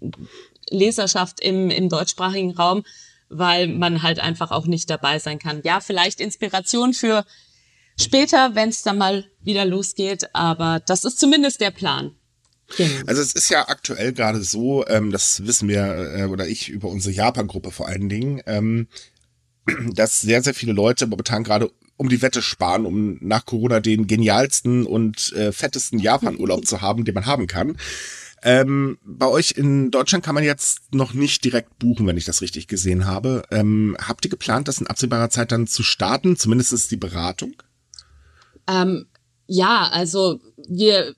Leserschaft im, im deutschsprachigen Raum, weil man halt einfach auch nicht dabei sein kann. Ja, vielleicht Inspiration für später, wenn es dann mal wieder losgeht, aber das ist zumindest der Plan. Genau. Also es ist ja aktuell gerade so, ähm, das wissen wir äh, oder ich über unsere Japan-Gruppe vor allen Dingen, ähm, *clears throat* dass sehr, sehr viele Leute momentan gerade um die Wette sparen, um nach Corona den genialsten und äh, fettesten Japan-Urlaub *laughs* zu haben, den man haben kann. Ähm, bei euch in Deutschland kann man jetzt noch nicht direkt buchen, wenn ich das richtig gesehen habe. Ähm, habt ihr geplant, das in absehbarer Zeit dann zu starten, zumindest die Beratung? Ähm, ja, also wir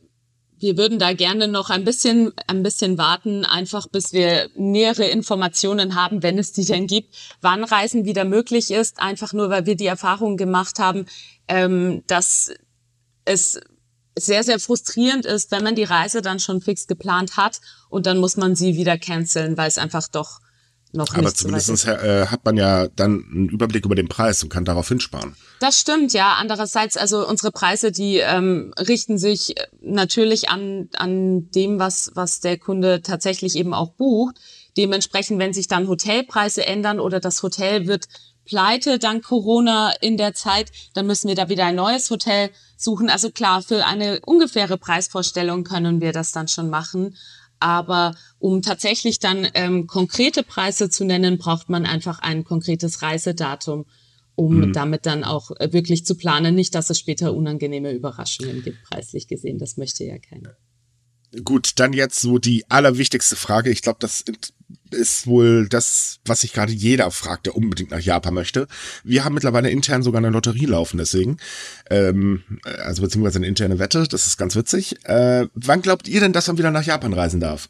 wir würden da gerne noch ein bisschen, ein bisschen warten, einfach bis wir nähere Informationen haben, wenn es die denn gibt, wann Reisen wieder möglich ist, einfach nur, weil wir die Erfahrung gemacht haben, ähm, dass es sehr, sehr frustrierend ist, wenn man die Reise dann schon fix geplant hat und dann muss man sie wieder canceln, weil es einfach doch noch Aber zumindest äh, hat man ja dann einen Überblick über den Preis und kann darauf hinsparen. Das stimmt, ja. Andererseits, also unsere Preise, die ähm, richten sich natürlich an, an dem, was, was der Kunde tatsächlich eben auch bucht. Dementsprechend, wenn sich dann Hotelpreise ändern oder das Hotel wird pleite dank Corona in der Zeit, dann müssen wir da wieder ein neues Hotel suchen. Also klar, für eine ungefähre Preisvorstellung können wir das dann schon machen. Aber um tatsächlich dann ähm, konkrete Preise zu nennen, braucht man einfach ein konkretes Reisedatum, um mhm. damit dann auch äh, wirklich zu planen. Nicht, dass es später unangenehme Überraschungen gibt, preislich gesehen. Das möchte ja keiner. Gut, dann jetzt so die allerwichtigste Frage. Ich glaube, das ist wohl das, was sich gerade jeder fragt, der unbedingt nach Japan möchte. Wir haben mittlerweile intern sogar eine Lotterie laufen, deswegen. Ähm, also beziehungsweise eine interne Wette, das ist ganz witzig. Äh, wann glaubt ihr denn, dass man wieder nach Japan reisen darf?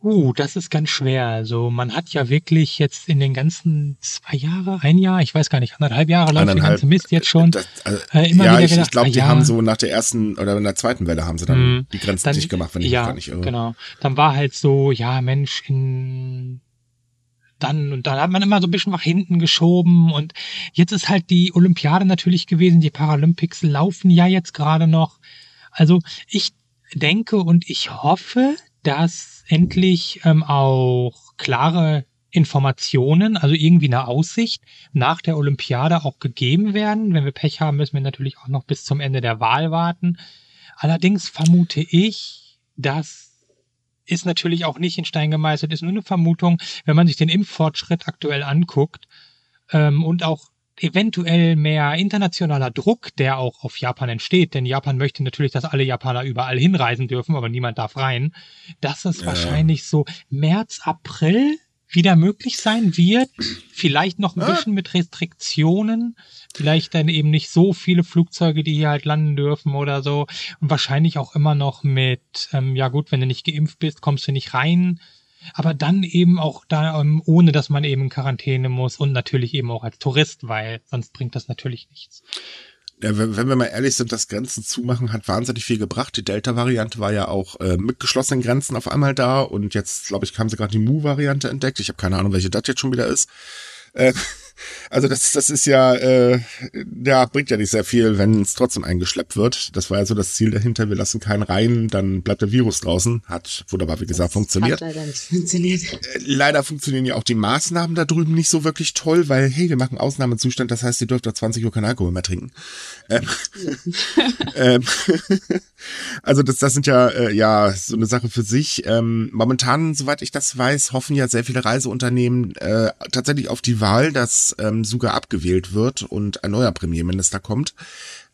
Uh, das ist ganz schwer. Also man hat ja wirklich jetzt in den ganzen zwei Jahre, ein Jahr, ich weiß gar nicht, anderthalb Jahre läuft der ganze Mist jetzt schon. Das, also, äh, immer ja, wieder ich, gedacht, ich glaube, die ja, haben so nach der ersten oder in der zweiten Welle haben sie dann mh, die Grenzen dicht gemacht, wenn ich ja, mich gar nicht irre. Genau. Dann war halt so, ja Mensch, in dann und dann hat man immer so ein bisschen nach hinten geschoben und jetzt ist halt die Olympiade natürlich gewesen, die Paralympics laufen ja jetzt gerade noch. Also ich denke und ich hoffe, dass endlich ähm, auch klare Informationen, also irgendwie eine Aussicht nach der Olympiade auch gegeben werden. Wenn wir Pech haben, müssen wir natürlich auch noch bis zum Ende der Wahl warten. Allerdings vermute ich, dass ist natürlich auch nicht in Stein gemeißelt, ist nur eine Vermutung, wenn man sich den Impffortschritt aktuell anguckt ähm, und auch eventuell mehr internationaler Druck, der auch auf Japan entsteht, denn Japan möchte natürlich, dass alle Japaner überall hinreisen dürfen, aber niemand darf rein, dass es ja. wahrscheinlich so März, April wieder möglich sein wird. Vielleicht noch ein ah. bisschen mit Restriktionen. Vielleicht dann eben nicht so viele Flugzeuge, die hier halt landen dürfen oder so. Und wahrscheinlich auch immer noch mit, ähm, ja gut, wenn du nicht geimpft bist, kommst du nicht rein. Aber dann eben auch da, ähm, ohne dass man eben in Quarantäne muss und natürlich eben auch als Tourist, weil sonst bringt das natürlich nichts. Ja, wenn, wir mal ehrlich sind, das Grenzen zumachen hat wahnsinnig viel gebracht. Die Delta-Variante war ja auch äh, mit geschlossenen Grenzen auf einmal da und jetzt, glaube ich, haben sie gerade die Mu-Variante entdeckt. Ich habe keine Ahnung, welche das jetzt schon wieder ist. Äh, *laughs* also das, das ist ja, äh, ja, bringt ja nicht sehr viel, wenn es trotzdem eingeschleppt wird. Das war ja so das Ziel dahinter. Wir lassen keinen rein, dann bleibt der Virus draußen. Hat wunderbar, wie gesagt, das funktioniert. Hat leider nicht funktioniert. Äh, leider funktionieren ja auch die Maßnahmen da drüben nicht so wirklich toll, weil, hey, wir machen Ausnahmezustand, das heißt, ihr dürft ab 20 Uhr kein Alkohol mehr trinken. Ähm, *laughs* ähm, *laughs* also das, das sind ja, äh, ja so eine Sache für sich. Ähm, momentan, soweit ich das weiß, hoffen ja sehr viele Reiseunternehmen äh, tatsächlich auf die Wahl, dass ähm, Suga abgewählt wird und ein neuer Premierminister kommt,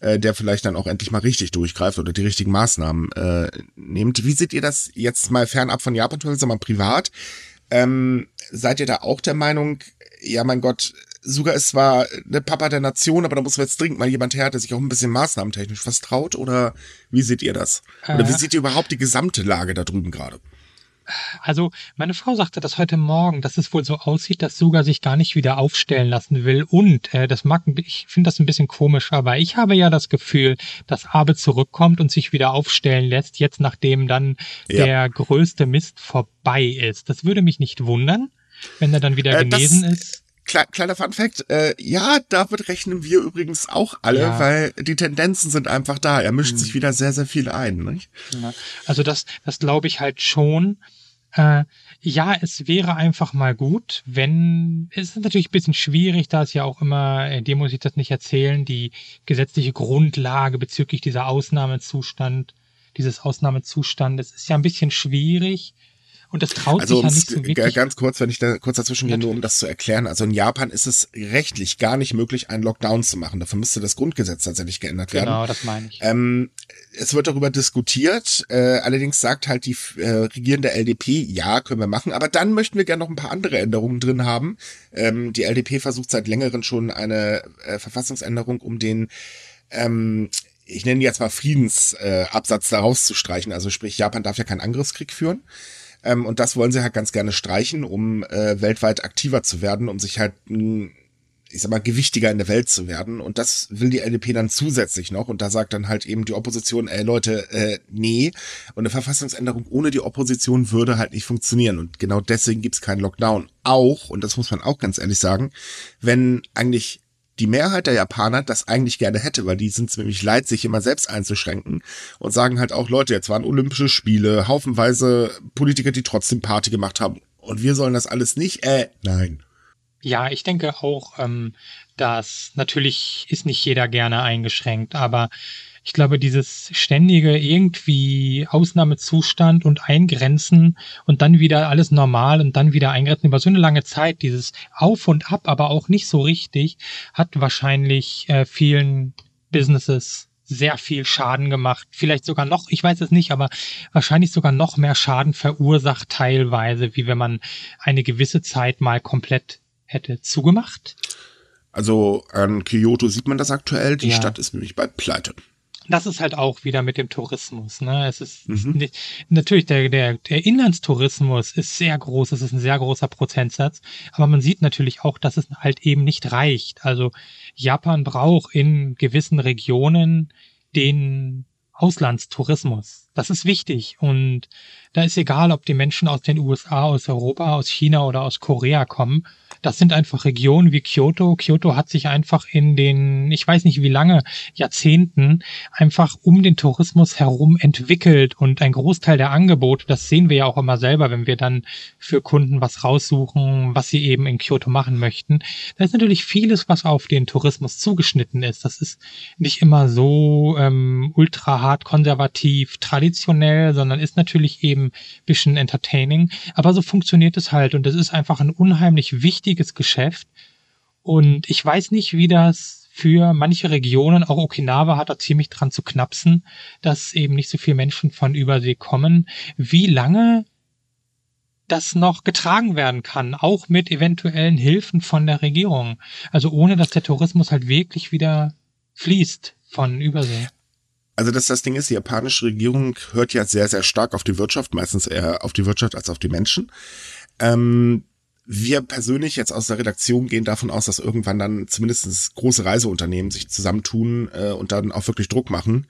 äh, der vielleicht dann auch endlich mal richtig durchgreift oder die richtigen Maßnahmen äh, nimmt. Wie seht ihr das jetzt mal fernab von Japan, sondern privat? Ähm, seid ihr da auch der Meinung, ja mein Gott, Suga ist zwar der Papa der Nation, aber da muss jetzt dringend mal jemand her, der sich auch ein bisschen maßnahmentechnisch was traut? Oder wie seht ihr das? Oder wie äh. seht ihr überhaupt die gesamte Lage da drüben gerade? Also meine Frau sagte das heute Morgen, dass es wohl so aussieht, dass Suga sich gar nicht wieder aufstellen lassen will. Und äh, das mag, ich finde das ein bisschen komisch, aber ich habe ja das Gefühl, dass Abe zurückkommt und sich wieder aufstellen lässt, jetzt nachdem dann ja. der größte Mist vorbei ist. Das würde mich nicht wundern, wenn er dann wieder äh, genesen das, ist. Kleiner Fun Fact, äh, ja, damit rechnen wir übrigens auch alle, ja. weil die Tendenzen sind einfach da. Er mischt mhm. sich wieder sehr, sehr viel ein. Nicht? Ja. Also das, das glaube ich halt schon. Äh, ja, es wäre einfach mal gut, wenn, es ist natürlich ein bisschen schwierig, da es ja auch immer, äh, dir muss ich das nicht erzählen, die gesetzliche Grundlage bezüglich dieser Ausnahmezustand, dieses Ausnahmezustandes ist ja ein bisschen schwierig. Und das traut also, sich ja nicht so wirklich. Ganz kurz, wenn ich da kurz dazwischen gehe, nur um das zu erklären. Also in Japan ist es rechtlich gar nicht möglich, einen Lockdown zu machen. Dafür müsste das Grundgesetz tatsächlich geändert werden. Genau, das meine ich. Ähm, es wird darüber diskutiert. Äh, allerdings sagt halt die äh, regierende LDP, ja, können wir machen. Aber dann möchten wir gerne noch ein paar andere Änderungen drin haben. Ähm, die LDP versucht seit längerem schon eine äh, Verfassungsänderung, um den ähm, ich nenne jetzt mal Friedensabsatz äh, da rauszustreichen. Also sprich, Japan darf ja keinen Angriffskrieg führen. Ähm, und das wollen sie halt ganz gerne streichen, um äh, weltweit aktiver zu werden, um sich halt, mh, ich sag mal, gewichtiger in der Welt zu werden. Und das will die LDP dann zusätzlich noch. Und da sagt dann halt eben die Opposition, ey Leute, äh, nee. Und eine Verfassungsänderung ohne die Opposition würde halt nicht funktionieren. Und genau deswegen gibt's keinen Lockdown. Auch, und das muss man auch ganz ehrlich sagen, wenn eigentlich die Mehrheit der Japaner das eigentlich gerne hätte, weil die sind es nämlich leid, sich immer selbst einzuschränken und sagen halt auch, Leute, jetzt waren Olympische Spiele, haufenweise Politiker, die trotzdem Party gemacht haben und wir sollen das alles nicht? Äh, nein. Ja, ich denke auch, ähm, dass natürlich ist nicht jeder gerne eingeschränkt, aber ich glaube, dieses ständige irgendwie Ausnahmezustand und Eingrenzen und dann wieder alles normal und dann wieder eingrenzen über so eine lange Zeit, dieses Auf und Ab, aber auch nicht so richtig, hat wahrscheinlich äh, vielen Businesses sehr viel Schaden gemacht. Vielleicht sogar noch, ich weiß es nicht, aber wahrscheinlich sogar noch mehr Schaden verursacht teilweise, wie wenn man eine gewisse Zeit mal komplett hätte zugemacht. Also an Kyoto sieht man das aktuell. Die ja. Stadt ist nämlich bei Pleite das ist halt auch wieder mit dem Tourismus. Ne? Es ist mhm. nicht, natürlich der, der, der Inlandstourismus ist sehr groß, es ist ein sehr großer Prozentsatz, aber man sieht natürlich auch, dass es halt eben nicht reicht. Also Japan braucht in gewissen Regionen den Auslandstourismus. Das ist wichtig und da ist egal, ob die Menschen aus den USA, aus Europa, aus China oder aus Korea kommen. Das sind einfach Regionen wie Kyoto. Kyoto hat sich einfach in den, ich weiß nicht wie lange, Jahrzehnten einfach um den Tourismus herum entwickelt und ein Großteil der Angebote, das sehen wir ja auch immer selber, wenn wir dann für Kunden was raussuchen, was sie eben in Kyoto machen möchten. Da ist natürlich vieles, was auf den Tourismus zugeschnitten ist. Das ist nicht immer so ähm, ultra hart konservativ, traditionell, sondern ist natürlich eben bisschen entertaining. Aber so funktioniert es halt und es ist einfach ein unheimlich wichtiges Geschäft. Und ich weiß nicht, wie das für manche Regionen, auch Okinawa hat da ziemlich dran zu knapsen, dass eben nicht so viele Menschen von Übersee kommen. Wie lange das noch getragen werden kann, auch mit eventuellen Hilfen von der Regierung. Also ohne, dass der Tourismus halt wirklich wieder fließt von Übersee. Also dass das Ding ist, die japanische Regierung hört ja sehr, sehr stark auf die Wirtschaft, meistens eher auf die Wirtschaft als auf die Menschen. Ähm, wir persönlich jetzt aus der Redaktion gehen davon aus, dass irgendwann dann zumindest große Reiseunternehmen sich zusammentun äh, und dann auch wirklich Druck machen,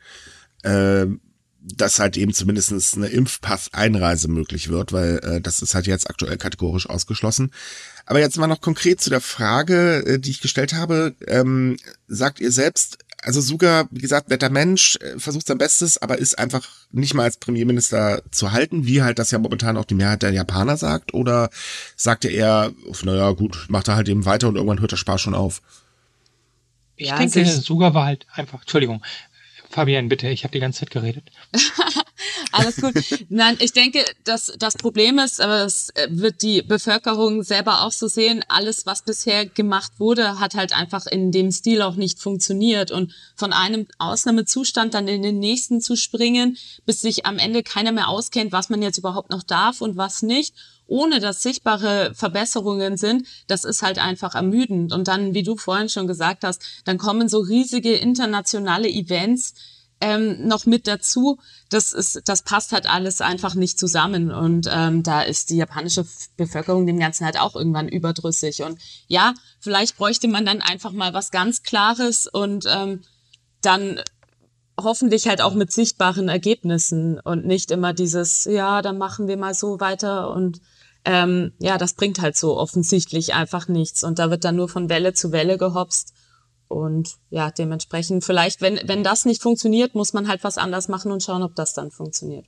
äh, dass halt eben zumindest eine Impfpass-Einreise möglich wird, weil äh, das ist halt jetzt aktuell kategorisch ausgeschlossen. Aber jetzt mal noch konkret zu der Frage, äh, die ich gestellt habe. Ähm, sagt ihr selbst, also Suga, wie gesagt, netter Mensch, äh, versucht sein Bestes, aber ist einfach nicht mal als Premierminister zu halten, wie halt das ja momentan auch die Mehrheit der Japaner sagt? Oder sagt er eher, naja, gut, macht er halt eben weiter und irgendwann hört der Spaß schon auf? Ich ja, denke, Suga war halt einfach, Entschuldigung, Fabian, bitte, ich habe die ganze Zeit geredet. *laughs* Alles gut. Nein, ich denke, dass das Problem ist, aber es äh, wird die Bevölkerung selber auch so sehen, alles, was bisher gemacht wurde, hat halt einfach in dem Stil auch nicht funktioniert. Und von einem Ausnahmezustand dann in den nächsten zu springen, bis sich am Ende keiner mehr auskennt, was man jetzt überhaupt noch darf und was nicht ohne dass sichtbare Verbesserungen sind, das ist halt einfach ermüdend. Und dann, wie du vorhin schon gesagt hast, dann kommen so riesige internationale Events, ähm, noch mit dazu. Das ist, das passt halt alles einfach nicht zusammen. Und ähm, da ist die japanische Bevölkerung dem Ganzen halt auch irgendwann überdrüssig. Und ja, vielleicht bräuchte man dann einfach mal was ganz Klares und ähm, dann hoffentlich halt auch mit sichtbaren Ergebnissen und nicht immer dieses, ja, dann machen wir mal so weiter und ähm, ja, das bringt halt so offensichtlich einfach nichts. Und da wird dann nur von Welle zu Welle gehopst. Und ja, dementsprechend vielleicht, wenn, wenn das nicht funktioniert, muss man halt was anders machen und schauen, ob das dann funktioniert.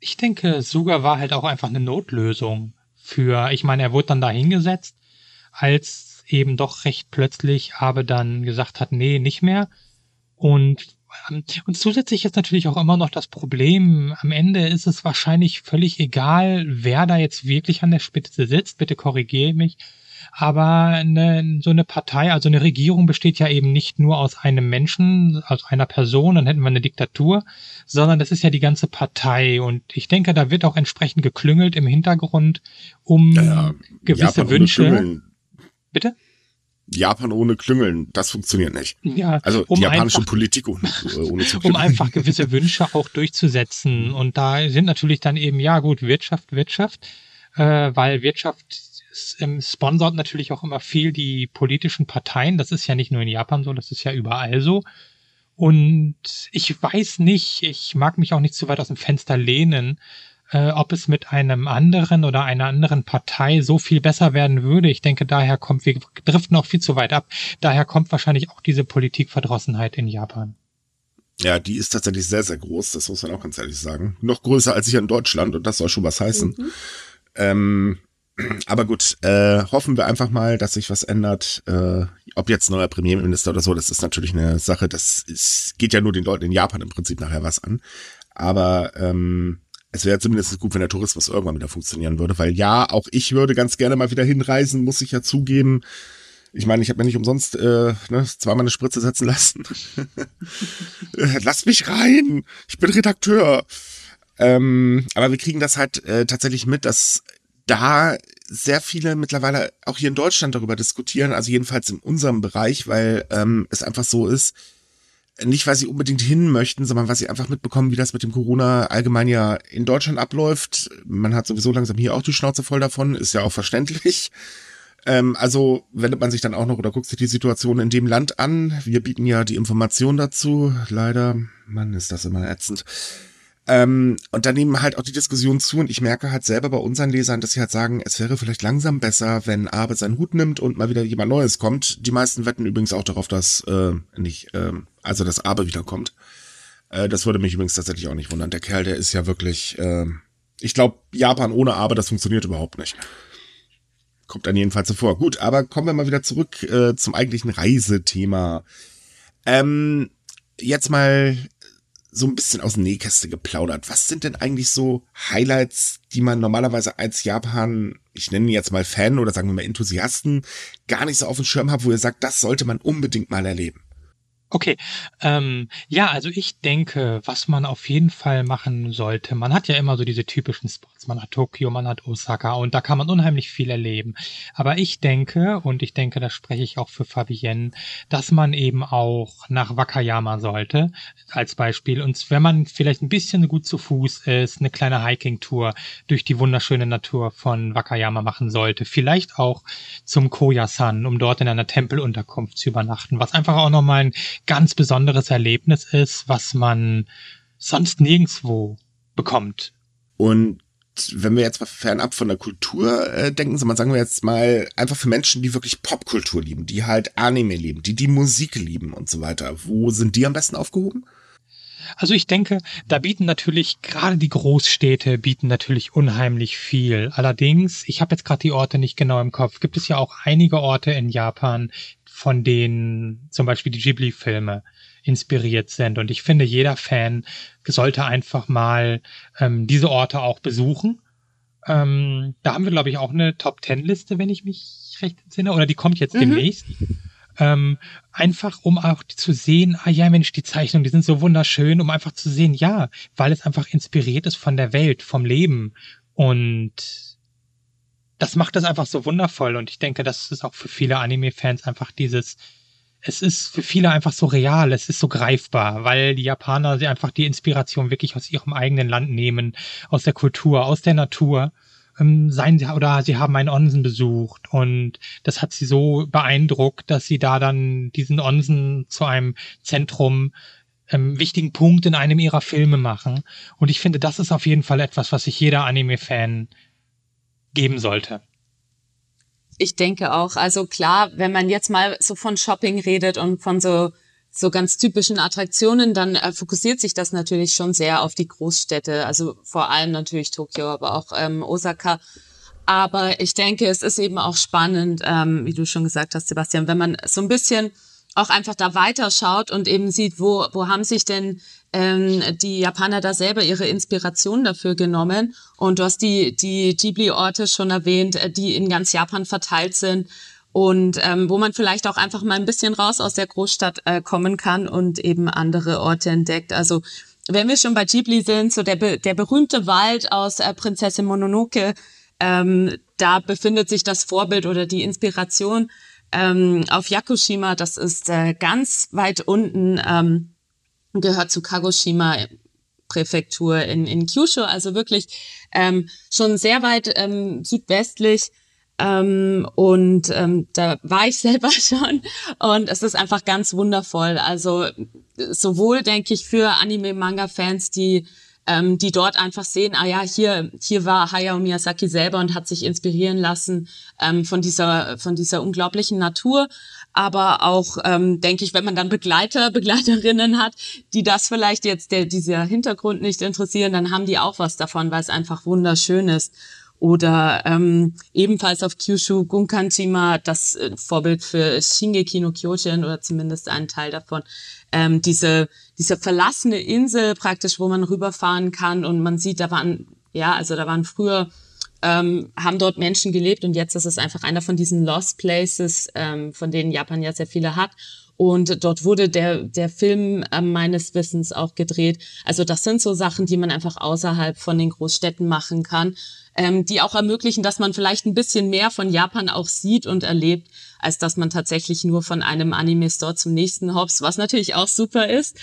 Ich denke, Suga war halt auch einfach eine Notlösung für, ich meine, er wurde dann da hingesetzt, als eben doch recht plötzlich aber dann gesagt hat, nee, nicht mehr. Und, ähm, und zusätzlich ist natürlich auch immer noch das Problem, am Ende ist es wahrscheinlich völlig egal, wer da jetzt wirklich an der Spitze sitzt, bitte korrigiere mich, aber eine, so eine Partei, also eine Regierung besteht ja eben nicht nur aus einem Menschen, aus einer Person, dann hätten wir eine Diktatur, sondern das ist ja die ganze Partei. Und ich denke, da wird auch entsprechend geklüngelt im Hintergrund, um ja, gewisse Japan Wünsche. Bitte? Japan ohne Klüngeln, das funktioniert nicht. Ja, also um die japanische einfach, Politik ohne, *laughs* ohne zu klüngeln. Um einfach gewisse Wünsche auch durchzusetzen. Und da sind natürlich dann eben, ja gut, Wirtschaft, Wirtschaft, äh, weil Wirtschaft ähm, sponsort natürlich auch immer viel die politischen Parteien. Das ist ja nicht nur in Japan so, das ist ja überall so. Und ich weiß nicht, ich mag mich auch nicht zu weit aus dem Fenster lehnen, äh, ob es mit einem anderen oder einer anderen Partei so viel besser werden würde. Ich denke, daher kommt, wir driften auch viel zu weit ab, daher kommt wahrscheinlich auch diese Politikverdrossenheit in Japan. Ja, die ist tatsächlich sehr, sehr groß, das muss man auch ganz ehrlich sagen. Noch größer als hier in Deutschland und das soll schon was heißen. Mhm. Ähm, aber gut, äh, hoffen wir einfach mal, dass sich was ändert. Äh, ob jetzt neuer Premierminister oder so, das ist natürlich eine Sache, das ist, geht ja nur den Leuten in Japan im Prinzip nachher was an. Aber ähm, es wäre zumindest gut, wenn der Tourismus irgendwann wieder funktionieren würde, weil ja, auch ich würde ganz gerne mal wieder hinreisen, muss ich ja zugeben. Ich meine, ich habe mir nicht umsonst äh, ne, zweimal eine Spritze setzen lassen. *laughs* Lass mich rein, ich bin Redakteur. Ähm, aber wir kriegen das halt äh, tatsächlich mit, dass da sehr viele mittlerweile auch hier in Deutschland darüber diskutieren, also jedenfalls in unserem Bereich, weil ähm, es einfach so ist, nicht weil sie unbedingt hin möchten, sondern weil sie einfach mitbekommen, wie das mit dem Corona allgemein ja in Deutschland abläuft. Man hat sowieso langsam hier auch die Schnauze voll davon, ist ja auch verständlich. Ähm, also wendet man sich dann auch noch oder guckt sich die Situation in dem Land an. Wir bieten ja die Information dazu. Leider, Mann, ist das immer ätzend. Ähm, und dann nehmen halt auch die Diskussionen zu und ich merke halt selber bei unseren Lesern, dass sie halt sagen, es wäre vielleicht langsam besser, wenn Abe seinen Hut nimmt und mal wieder jemand Neues kommt. Die meisten wetten übrigens auch darauf, dass äh, nicht, äh, also dass Abe wiederkommt. Äh, das würde mich übrigens tatsächlich auch nicht wundern. Der Kerl, der ist ja wirklich, äh, ich glaube, Japan ohne Abe, das funktioniert überhaupt nicht. Kommt dann jedenfalls so vor. Gut, aber kommen wir mal wieder zurück äh, zum eigentlichen Reisethema. Ähm, jetzt mal so ein bisschen aus dem Nähkäste geplaudert. Was sind denn eigentlich so Highlights, die man normalerweise als Japan, ich nenne ihn jetzt mal Fan oder sagen wir mal Enthusiasten, gar nicht so auf dem Schirm hat, wo ihr sagt, das sollte man unbedingt mal erleben? Okay, ähm, ja, also ich denke, was man auf jeden Fall machen sollte, man hat ja immer so diese typischen Spots, man hat Tokio, man hat Osaka und da kann man unheimlich viel erleben. Aber ich denke, und ich denke, da spreche ich auch für Fabienne, dass man eben auch nach Wakayama sollte, als Beispiel. Und wenn man vielleicht ein bisschen gut zu Fuß ist, eine kleine Hiking-Tour durch die wunderschöne Natur von Wakayama machen sollte. Vielleicht auch zum Koyasan, um dort in einer Tempelunterkunft zu übernachten, was einfach auch nochmal ein ganz besonderes Erlebnis ist, was man sonst nirgendswo bekommt. Und wenn wir jetzt mal fernab von der Kultur äh, denken, so man sagen wir jetzt mal einfach für Menschen, die wirklich Popkultur lieben, die halt Anime lieben, die die Musik lieben und so weiter, wo sind die am besten aufgehoben? Also ich denke, da bieten natürlich gerade die Großstädte bieten natürlich unheimlich viel. Allerdings, ich habe jetzt gerade die Orte nicht genau im Kopf. Gibt es ja auch einige Orte in Japan, von denen zum Beispiel die Ghibli-Filme inspiriert sind. Und ich finde, jeder Fan sollte einfach mal ähm, diese Orte auch besuchen. Ähm, da haben wir, glaube ich, auch eine Top-Ten-Liste, wenn ich mich recht entsinne. Oder die kommt jetzt mhm. demnächst. Ähm, einfach um auch zu sehen, ah ja Mensch, die Zeichnungen, die sind so wunderschön, um einfach zu sehen, ja, weil es einfach inspiriert ist von der Welt, vom Leben. Und das macht das einfach so wundervoll und ich denke, das ist auch für viele Anime-Fans einfach dieses, es ist für viele einfach so real, es ist so greifbar, weil die Japaner sie einfach die Inspiration wirklich aus ihrem eigenen Land nehmen, aus der Kultur, aus der Natur. Ähm, seien sie oder sie haben einen Onsen besucht und das hat sie so beeindruckt, dass sie da dann diesen Onsen zu einem Zentrum ähm, wichtigen Punkt in einem ihrer Filme machen. Und ich finde, das ist auf jeden Fall etwas, was sich jeder Anime-Fan geben sollte. Ich denke auch. Also klar, wenn man jetzt mal so von Shopping redet und von so so ganz typischen Attraktionen, dann äh, fokussiert sich das natürlich schon sehr auf die Großstädte, also vor allem natürlich Tokio, aber auch ähm, Osaka. Aber ich denke, es ist eben auch spannend, ähm, wie du schon gesagt hast, Sebastian, wenn man so ein bisschen auch einfach da weiterschaut und eben sieht, wo, wo haben sich denn ähm, die Japaner da selber ihre Inspiration dafür genommen. Und du hast die, die Ghibli-Orte schon erwähnt, äh, die in ganz Japan verteilt sind und ähm, wo man vielleicht auch einfach mal ein bisschen raus aus der Großstadt äh, kommen kann und eben andere Orte entdeckt. Also wenn wir schon bei Ghibli sind, so der, der berühmte Wald aus äh, Prinzessin Mononoke, ähm, da befindet sich das Vorbild oder die Inspiration ähm, auf Yakushima. Das ist äh, ganz weit unten. Ähm, gehört zu Kagoshima Präfektur in, in Kyushu, also wirklich ähm, schon sehr weit ähm, südwestlich. Ähm, und ähm, da war ich *laughs* selber schon und es ist einfach ganz wundervoll. Also sowohl denke ich für Anime-Manga-Fans, die ähm, die dort einfach sehen, ah ja, hier hier war Hayao Miyazaki selber und hat sich inspirieren lassen ähm, von dieser von dieser unglaublichen Natur, aber auch, ähm, denke ich, wenn man dann Begleiter, *laughs* Begleiterinnen hat, die das vielleicht jetzt, der, dieser Hintergrund nicht interessieren, dann haben die auch was davon, weil es einfach wunderschön ist. Oder ähm, ebenfalls auf Kyushu Gunkanjima, das äh, Vorbild für Shingeki no Kyojin oder zumindest ein Teil davon, ähm, diese, diese verlassene Insel praktisch, wo man rüberfahren kann und man sieht, da waren, ja, also da waren früher ähm, haben dort Menschen gelebt und jetzt ist es einfach einer von diesen Lost Places, ähm, von denen Japan ja sehr viele hat. Und dort wurde der, der Film äh, meines Wissens auch gedreht. Also das sind so Sachen, die man einfach außerhalb von den Großstädten machen kann ähm, die auch ermöglichen, dass man vielleicht ein bisschen mehr von Japan auch sieht und erlebt, als dass man tatsächlich nur von einem Anime-Store zum nächsten hops, was natürlich auch super ist,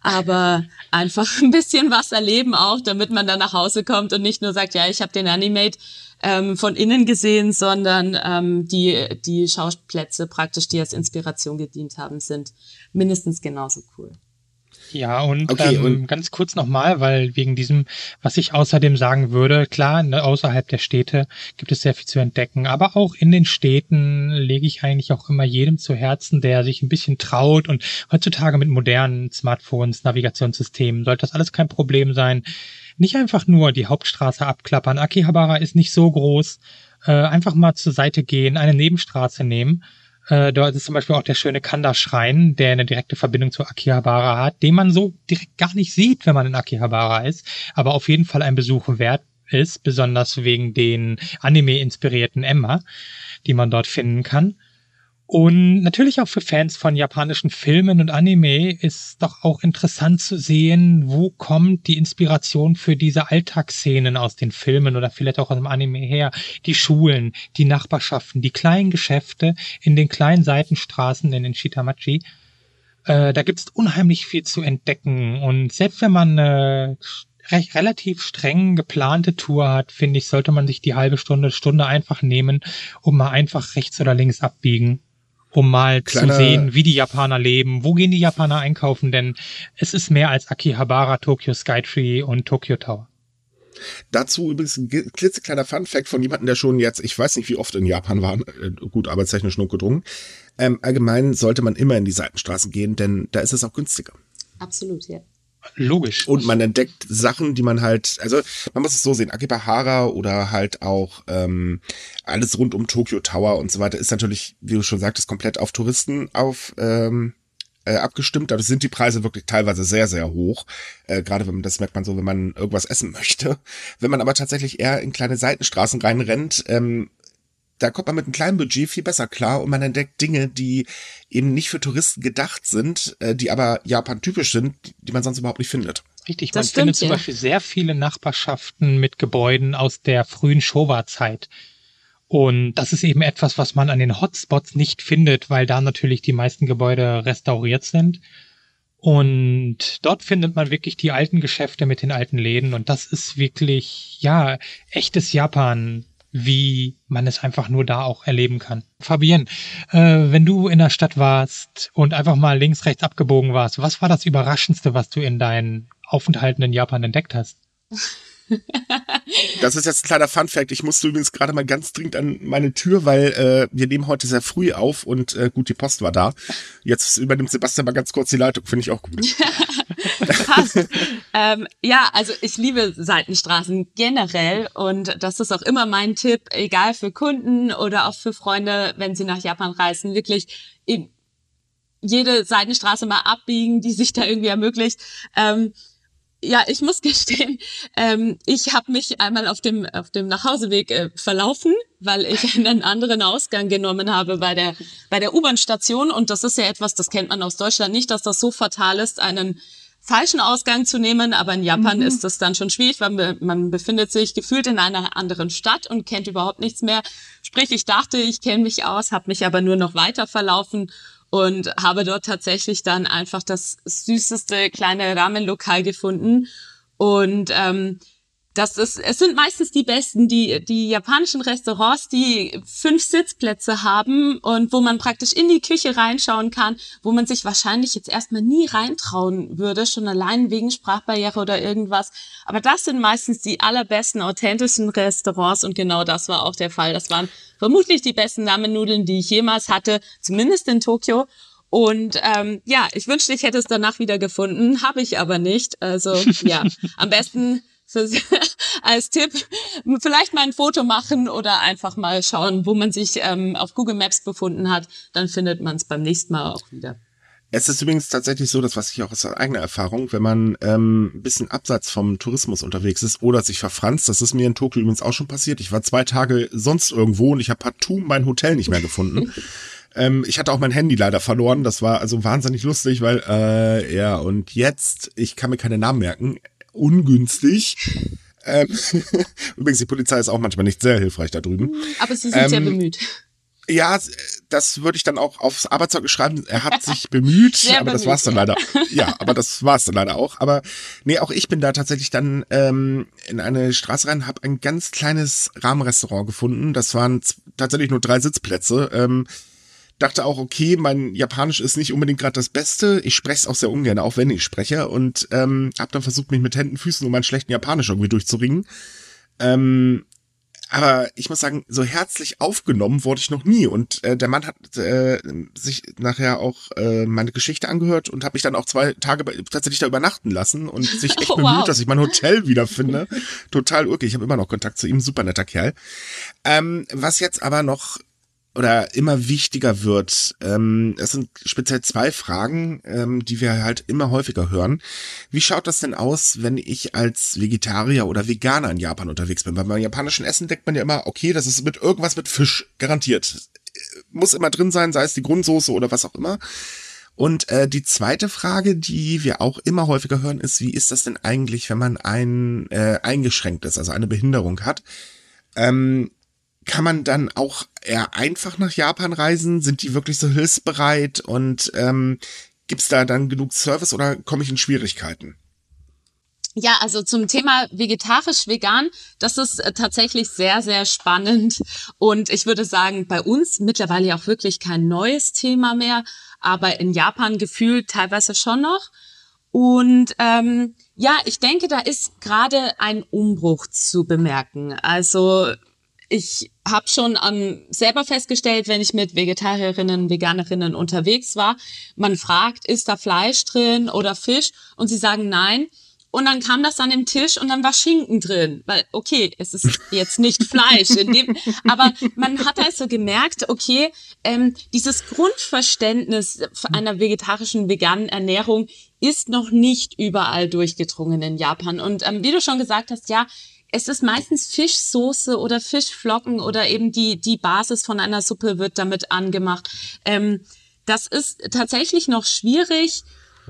aber einfach ein bisschen was erleben auch, damit man dann nach Hause kommt und nicht nur sagt, ja, ich habe den Animate ähm, von innen gesehen, sondern ähm, die, die Schauplätze praktisch, die als Inspiration gedient haben, sind mindestens genauso cool. Ja, und, okay, ähm, und ganz kurz nochmal, weil wegen diesem, was ich außerdem sagen würde, klar, ne, außerhalb der Städte gibt es sehr viel zu entdecken, aber auch in den Städten lege ich eigentlich auch immer jedem zu Herzen, der sich ein bisschen traut und heutzutage mit modernen Smartphones, Navigationssystemen sollte das alles kein Problem sein. Nicht einfach nur die Hauptstraße abklappern. Akihabara ist nicht so groß. Äh, einfach mal zur Seite gehen, eine Nebenstraße nehmen äh, dort ist zum Beispiel auch der schöne Kanda-Schrein, der eine direkte Verbindung zu Akihabara hat, den man so direkt gar nicht sieht, wenn man in Akihabara ist, aber auf jeden Fall ein Besuch wert ist, besonders wegen den anime-inspirierten Emma, die man dort finden kann. Und natürlich auch für Fans von japanischen Filmen und Anime ist doch auch interessant zu sehen, wo kommt die Inspiration für diese Alltagsszenen aus den Filmen oder vielleicht auch aus dem Anime her. Die Schulen, die Nachbarschaften, die kleinen Geschäfte in den kleinen Seitenstraßen in den Shitamachi. Äh, da gibt's unheimlich viel zu entdecken. Und selbst wenn man eine recht, relativ streng geplante Tour hat, finde ich, sollte man sich die halbe Stunde, Stunde einfach nehmen und mal einfach rechts oder links abbiegen um mal Kleiner, zu sehen, wie die Japaner leben, wo gehen die Japaner einkaufen, denn es ist mehr als Akihabara, Tokyo Skytree und Tokyo Tower. Dazu übrigens ein klitzekleiner Fun-Fact von jemandem, der schon jetzt, ich weiß nicht, wie oft in Japan war, äh, gut, arbeitstechnisch notgedrungen. Ähm, allgemein sollte man immer in die Seitenstraßen gehen, denn da ist es auch günstiger. Absolut, ja. Logisch. Und man entdeckt Sachen, die man halt, also man muss es so sehen, Akibahara oder halt auch ähm, alles rund um Tokyo Tower und so weiter ist natürlich, wie du schon sagtest, komplett auf Touristen auf ähm, äh, abgestimmt. Dadurch sind die Preise wirklich teilweise sehr, sehr hoch. Äh, Gerade wenn man, das merkt man so, wenn man irgendwas essen möchte. Wenn man aber tatsächlich eher in kleine Seitenstraßen reinrennt, ähm, da kommt man mit einem kleinen Budget viel besser klar und man entdeckt Dinge, die eben nicht für Touristen gedacht sind, äh, die aber Japan typisch sind, die man sonst überhaupt nicht findet. Richtig, man stimmt, findet zum ja. Beispiel sehr viele Nachbarschaften mit Gebäuden aus der frühen Showa-Zeit. Und das ist eben etwas, was man an den Hotspots nicht findet, weil da natürlich die meisten Gebäude restauriert sind. Und dort findet man wirklich die alten Geschäfte mit den alten Läden. Und das ist wirklich, ja, echtes Japan wie man es einfach nur da auch erleben kann. Fabienne, äh, wenn du in der Stadt warst und einfach mal links, rechts abgebogen warst, was war das Überraschendste, was du in deinen Aufenthalten in Japan entdeckt hast? *laughs* *laughs* Das ist jetzt ein kleiner Fun-Fact. Ich musste übrigens gerade mal ganz dringend an meine Tür, weil äh, wir nehmen heute sehr früh auf und äh, gut, die Post war da. Jetzt übernimmt Sebastian mal ganz kurz die Leitung, finde ich auch gut. *laughs* Passt. ähm, ja, also ich liebe Seitenstraßen generell und das ist auch immer mein Tipp, egal für Kunden oder auch für Freunde, wenn sie nach Japan reisen, wirklich jede Seitenstraße mal abbiegen, die sich da irgendwie ermöglicht. Ähm, ja, ich muss gestehen, ähm, ich habe mich einmal auf dem auf dem Nachhauseweg äh, verlaufen, weil ich *laughs* einen anderen Ausgang genommen habe bei der bei der U-Bahn-Station und das ist ja etwas, das kennt man aus Deutschland nicht, dass das so fatal ist, einen falschen Ausgang zu nehmen, aber in Japan mhm. ist das dann schon schwierig, weil man befindet sich gefühlt in einer anderen Stadt und kennt überhaupt nichts mehr. Sprich, ich dachte, ich kenne mich aus, habe mich aber nur noch weiter verlaufen und habe dort tatsächlich dann einfach das süßeste kleine Rahmenlokal gefunden. Und ähm, das ist, es sind meistens die besten, die, die japanischen Restaurants, die fünf Sitzplätze haben und wo man praktisch in die Küche reinschauen kann, wo man sich wahrscheinlich jetzt erstmal nie reintrauen würde, schon allein wegen Sprachbarriere oder irgendwas. Aber das sind meistens die allerbesten, authentischen Restaurants und genau das war auch der Fall. Das waren vermutlich die besten Ramen-Nudeln, die ich jemals hatte, zumindest in Tokio. Und ähm, ja, ich wünschte, ich hätte es danach wieder gefunden, habe ich aber nicht. Also ja, am besten *laughs* als Tipp vielleicht mal ein Foto machen oder einfach mal schauen, wo man sich ähm, auf Google Maps befunden hat. Dann findet man es beim nächsten Mal auch wieder. Es ist übrigens tatsächlich so, das was ich auch aus eigener Erfahrung, wenn man ähm, ein bisschen abseits vom Tourismus unterwegs ist oder sich verfranst, das ist mir in Tokio übrigens auch schon passiert. Ich war zwei Tage sonst irgendwo und ich habe partout mein Hotel nicht mehr gefunden. *laughs* ähm, ich hatte auch mein Handy leider verloren. Das war also wahnsinnig lustig, weil äh, ja und jetzt, ich kann mir keine Namen merken ungünstig. Ähm, *laughs* übrigens, die Polizei ist auch manchmal nicht sehr hilfreich da drüben. Aber sie sind ähm, sehr bemüht. Ja, das würde ich dann auch aufs Arbeitszeugnis schreiben. Er hat *laughs* sich bemüht, Sehr aber bemüht, das war's dann leider. Ja, aber das war's dann leider auch. Aber nee, auch ich bin da tatsächlich dann ähm, in eine Straße rein, habe ein ganz kleines Rahmenrestaurant gefunden. Das waren tatsächlich nur drei Sitzplätze. Ähm, dachte auch, okay, mein Japanisch ist nicht unbedingt gerade das Beste. Ich spreche es auch sehr ungern, auch wenn ich spreche. Und ähm, habe dann versucht, mich mit Händen, Füßen um meinen schlechten Japanisch irgendwie durchzuringen. Ähm, aber ich muss sagen, so herzlich aufgenommen wurde ich noch nie. Und äh, der Mann hat äh, sich nachher auch äh, meine Geschichte angehört und hat mich dann auch zwei Tage tatsächlich da übernachten lassen und sich *laughs* echt oh, bemüht, wow. dass ich mein Hotel wiederfinde. Total urkig. Ich habe immer noch Kontakt zu ihm, super netter Kerl. Ähm, was jetzt aber noch oder immer wichtiger wird. Ähm, es sind speziell zwei Fragen, ähm, die wir halt immer häufiger hören. Wie schaut das denn aus, wenn ich als Vegetarier oder Veganer in Japan unterwegs bin? Weil beim japanischen Essen denkt man ja immer, okay, das ist mit irgendwas mit Fisch garantiert. Muss immer drin sein, sei es die Grundsoße oder was auch immer. Und äh, die zweite Frage, die wir auch immer häufiger hören, ist, wie ist das denn eigentlich, wenn man ein äh, eingeschränktes, also eine Behinderung hat? Ähm, kann man dann auch eher einfach nach Japan reisen? Sind die wirklich so hilfsbereit und ähm, gibt da dann genug Service oder komme ich in Schwierigkeiten? Ja, also zum Thema vegetarisch-vegan, das ist äh, tatsächlich sehr, sehr spannend. Und ich würde sagen, bei uns mittlerweile auch wirklich kein neues Thema mehr, aber in Japan gefühlt teilweise schon noch. Und ähm, ja, ich denke, da ist gerade ein Umbruch zu bemerken. Also ich habe schon an, selber festgestellt, wenn ich mit Vegetarierinnen, Veganerinnen unterwegs war, man fragt, ist da Fleisch drin oder Fisch? Und sie sagen nein. Und dann kam das an den Tisch und dann war Schinken drin. Weil, okay, es ist jetzt nicht *laughs* Fleisch, in dem, aber man hat also gemerkt, okay, ähm, dieses Grundverständnis einer vegetarischen, veganen Ernährung ist noch nicht überall durchgedrungen in Japan. Und ähm, wie du schon gesagt hast, ja, es ist meistens Fischsoße oder Fischflocken oder eben die, die Basis von einer Suppe wird damit angemacht. Ähm, das ist tatsächlich noch schwierig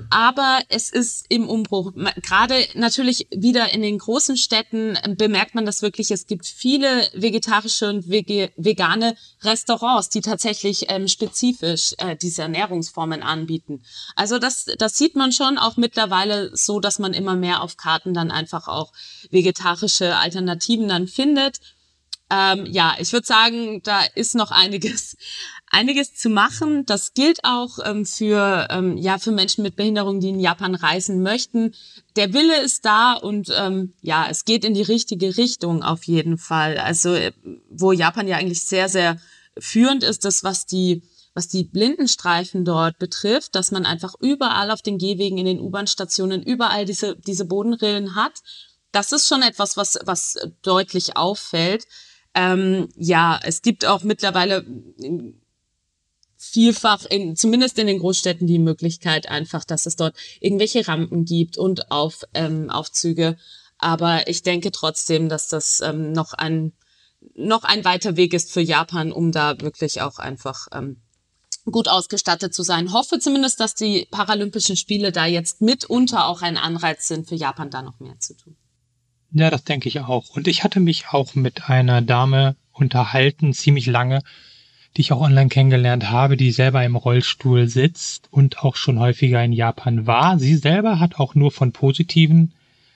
aber es ist im Umbruch. Gerade natürlich wieder in den großen Städten ähm, bemerkt man das wirklich. Es gibt viele vegetarische und vegane Restaurants, die tatsächlich ähm, spezifisch äh, diese Ernährungsformen anbieten. Also das, das sieht man schon auch mittlerweile so, dass man immer mehr auf Karten dann einfach auch vegetarische Alternativen dann findet. Ähm, ja, ich würde sagen, da ist noch einiges, einiges zu machen. Das gilt auch ähm, für, ähm, ja, für Menschen mit Behinderung, die in Japan reisen möchten. Der Wille ist da und ähm, ja, es geht in die richtige Richtung auf jeden Fall. Also, äh, wo Japan ja eigentlich sehr, sehr führend ist, das, was die was die Blindenstreifen dort betrifft, dass man einfach überall auf den Gehwegen, in den U-Bahn-Stationen, überall diese, diese Bodenrillen hat. Das ist schon etwas, was, was deutlich auffällt. Ähm, ja, es gibt auch mittlerweile vielfach, in, zumindest in den Großstädten, die Möglichkeit einfach, dass es dort irgendwelche Rampen gibt und auf, ähm, Aufzüge. Aber ich denke trotzdem, dass das ähm, noch ein noch ein weiter Weg ist für Japan, um da wirklich auch einfach ähm, gut ausgestattet zu sein. Hoffe zumindest, dass die Paralympischen Spiele da jetzt mitunter auch ein Anreiz sind, für Japan da noch mehr zu tun. Ja, das denke ich auch. Und ich hatte mich auch mit einer Dame unterhalten, ziemlich lange, die ich auch online kennengelernt habe, die selber im Rollstuhl sitzt und auch schon häufiger in Japan war. Sie selber hat auch nur von positiven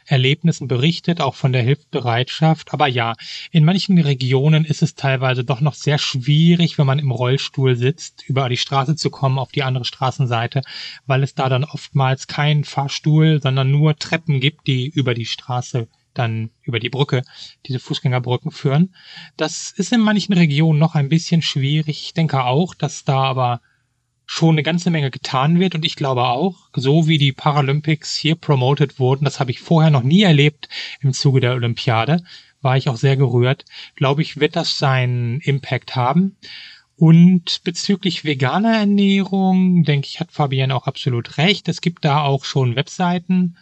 Erlebnissen berichtet, auch von der Hilfsbereitschaft. Aber ja, in manchen Regionen ist es teilweise doch noch sehr schwierig, wenn man im Rollstuhl sitzt, über die Straße zu kommen auf die andere Straßenseite, weil es da dann oftmals keinen Fahrstuhl, sondern nur Treppen gibt, die über die Straße dann über die Brücke, diese Fußgängerbrücken führen. Das ist in manchen Regionen noch ein bisschen schwierig. Ich denke auch, dass da aber schon eine ganze Menge getan wird und ich glaube auch, so wie die Paralympics hier promoted wurden, das habe ich vorher noch nie erlebt im Zuge der Olympiade, war ich auch sehr gerührt, glaube ich, wird das seinen Impact haben. Und bezüglich veganer Ernährung, denke ich, hat Fabienne auch absolut recht. Es gibt da auch schon Webseiten,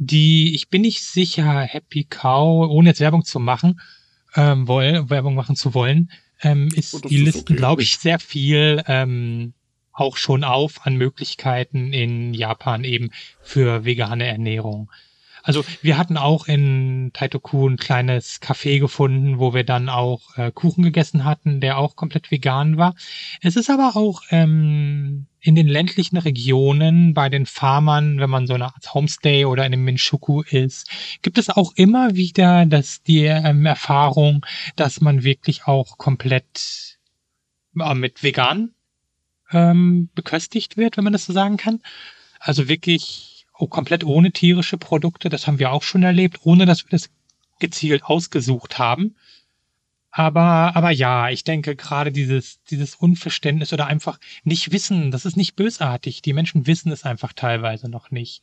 die, ich bin nicht sicher, Happy Cow, ohne jetzt Werbung zu machen, ähm, woll, Werbung machen zu wollen, ähm, ist oh, die Listen, okay. glaube ich, sehr viel ähm, auch schon auf an Möglichkeiten in Japan eben für vegane Ernährung. Also wir hatten auch in Taitoku ein kleines Café gefunden, wo wir dann auch äh, Kuchen gegessen hatten, der auch komplett vegan war. Es ist aber auch ähm, in den ländlichen Regionen bei den Farmern, wenn man so eine Art Homestay oder in einem Minshuku ist, gibt es auch immer wieder das, die ähm, Erfahrung, dass man wirklich auch komplett äh, mit vegan ähm, beköstigt wird, wenn man das so sagen kann. Also wirklich komplett ohne tierische Produkte, das haben wir auch schon erlebt, ohne dass wir das gezielt ausgesucht haben. Aber, aber ja, ich denke gerade dieses, dieses Unverständnis oder einfach nicht wissen, das ist nicht bösartig. Die Menschen wissen es einfach teilweise noch nicht.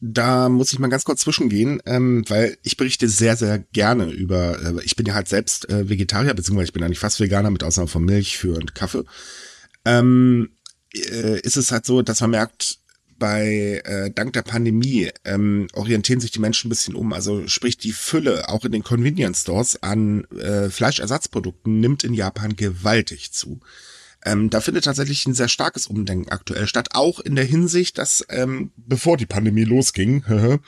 Da muss ich mal ganz kurz zwischengehen, ähm, weil ich berichte sehr, sehr gerne über, äh, ich bin ja halt selbst äh, Vegetarier, beziehungsweise ich bin eigentlich fast Veganer mit Ausnahme von Milch für und Kaffee. Ähm, äh, ist es halt so, dass man merkt, bei äh, dank der Pandemie ähm, orientieren sich die Menschen ein bisschen um. Also sprich die Fülle auch in den Convenience Stores an äh, Fleischersatzprodukten nimmt in Japan gewaltig zu. Ähm, da findet tatsächlich ein sehr starkes Umdenken aktuell statt, auch in der Hinsicht, dass ähm, bevor die Pandemie losging, *laughs*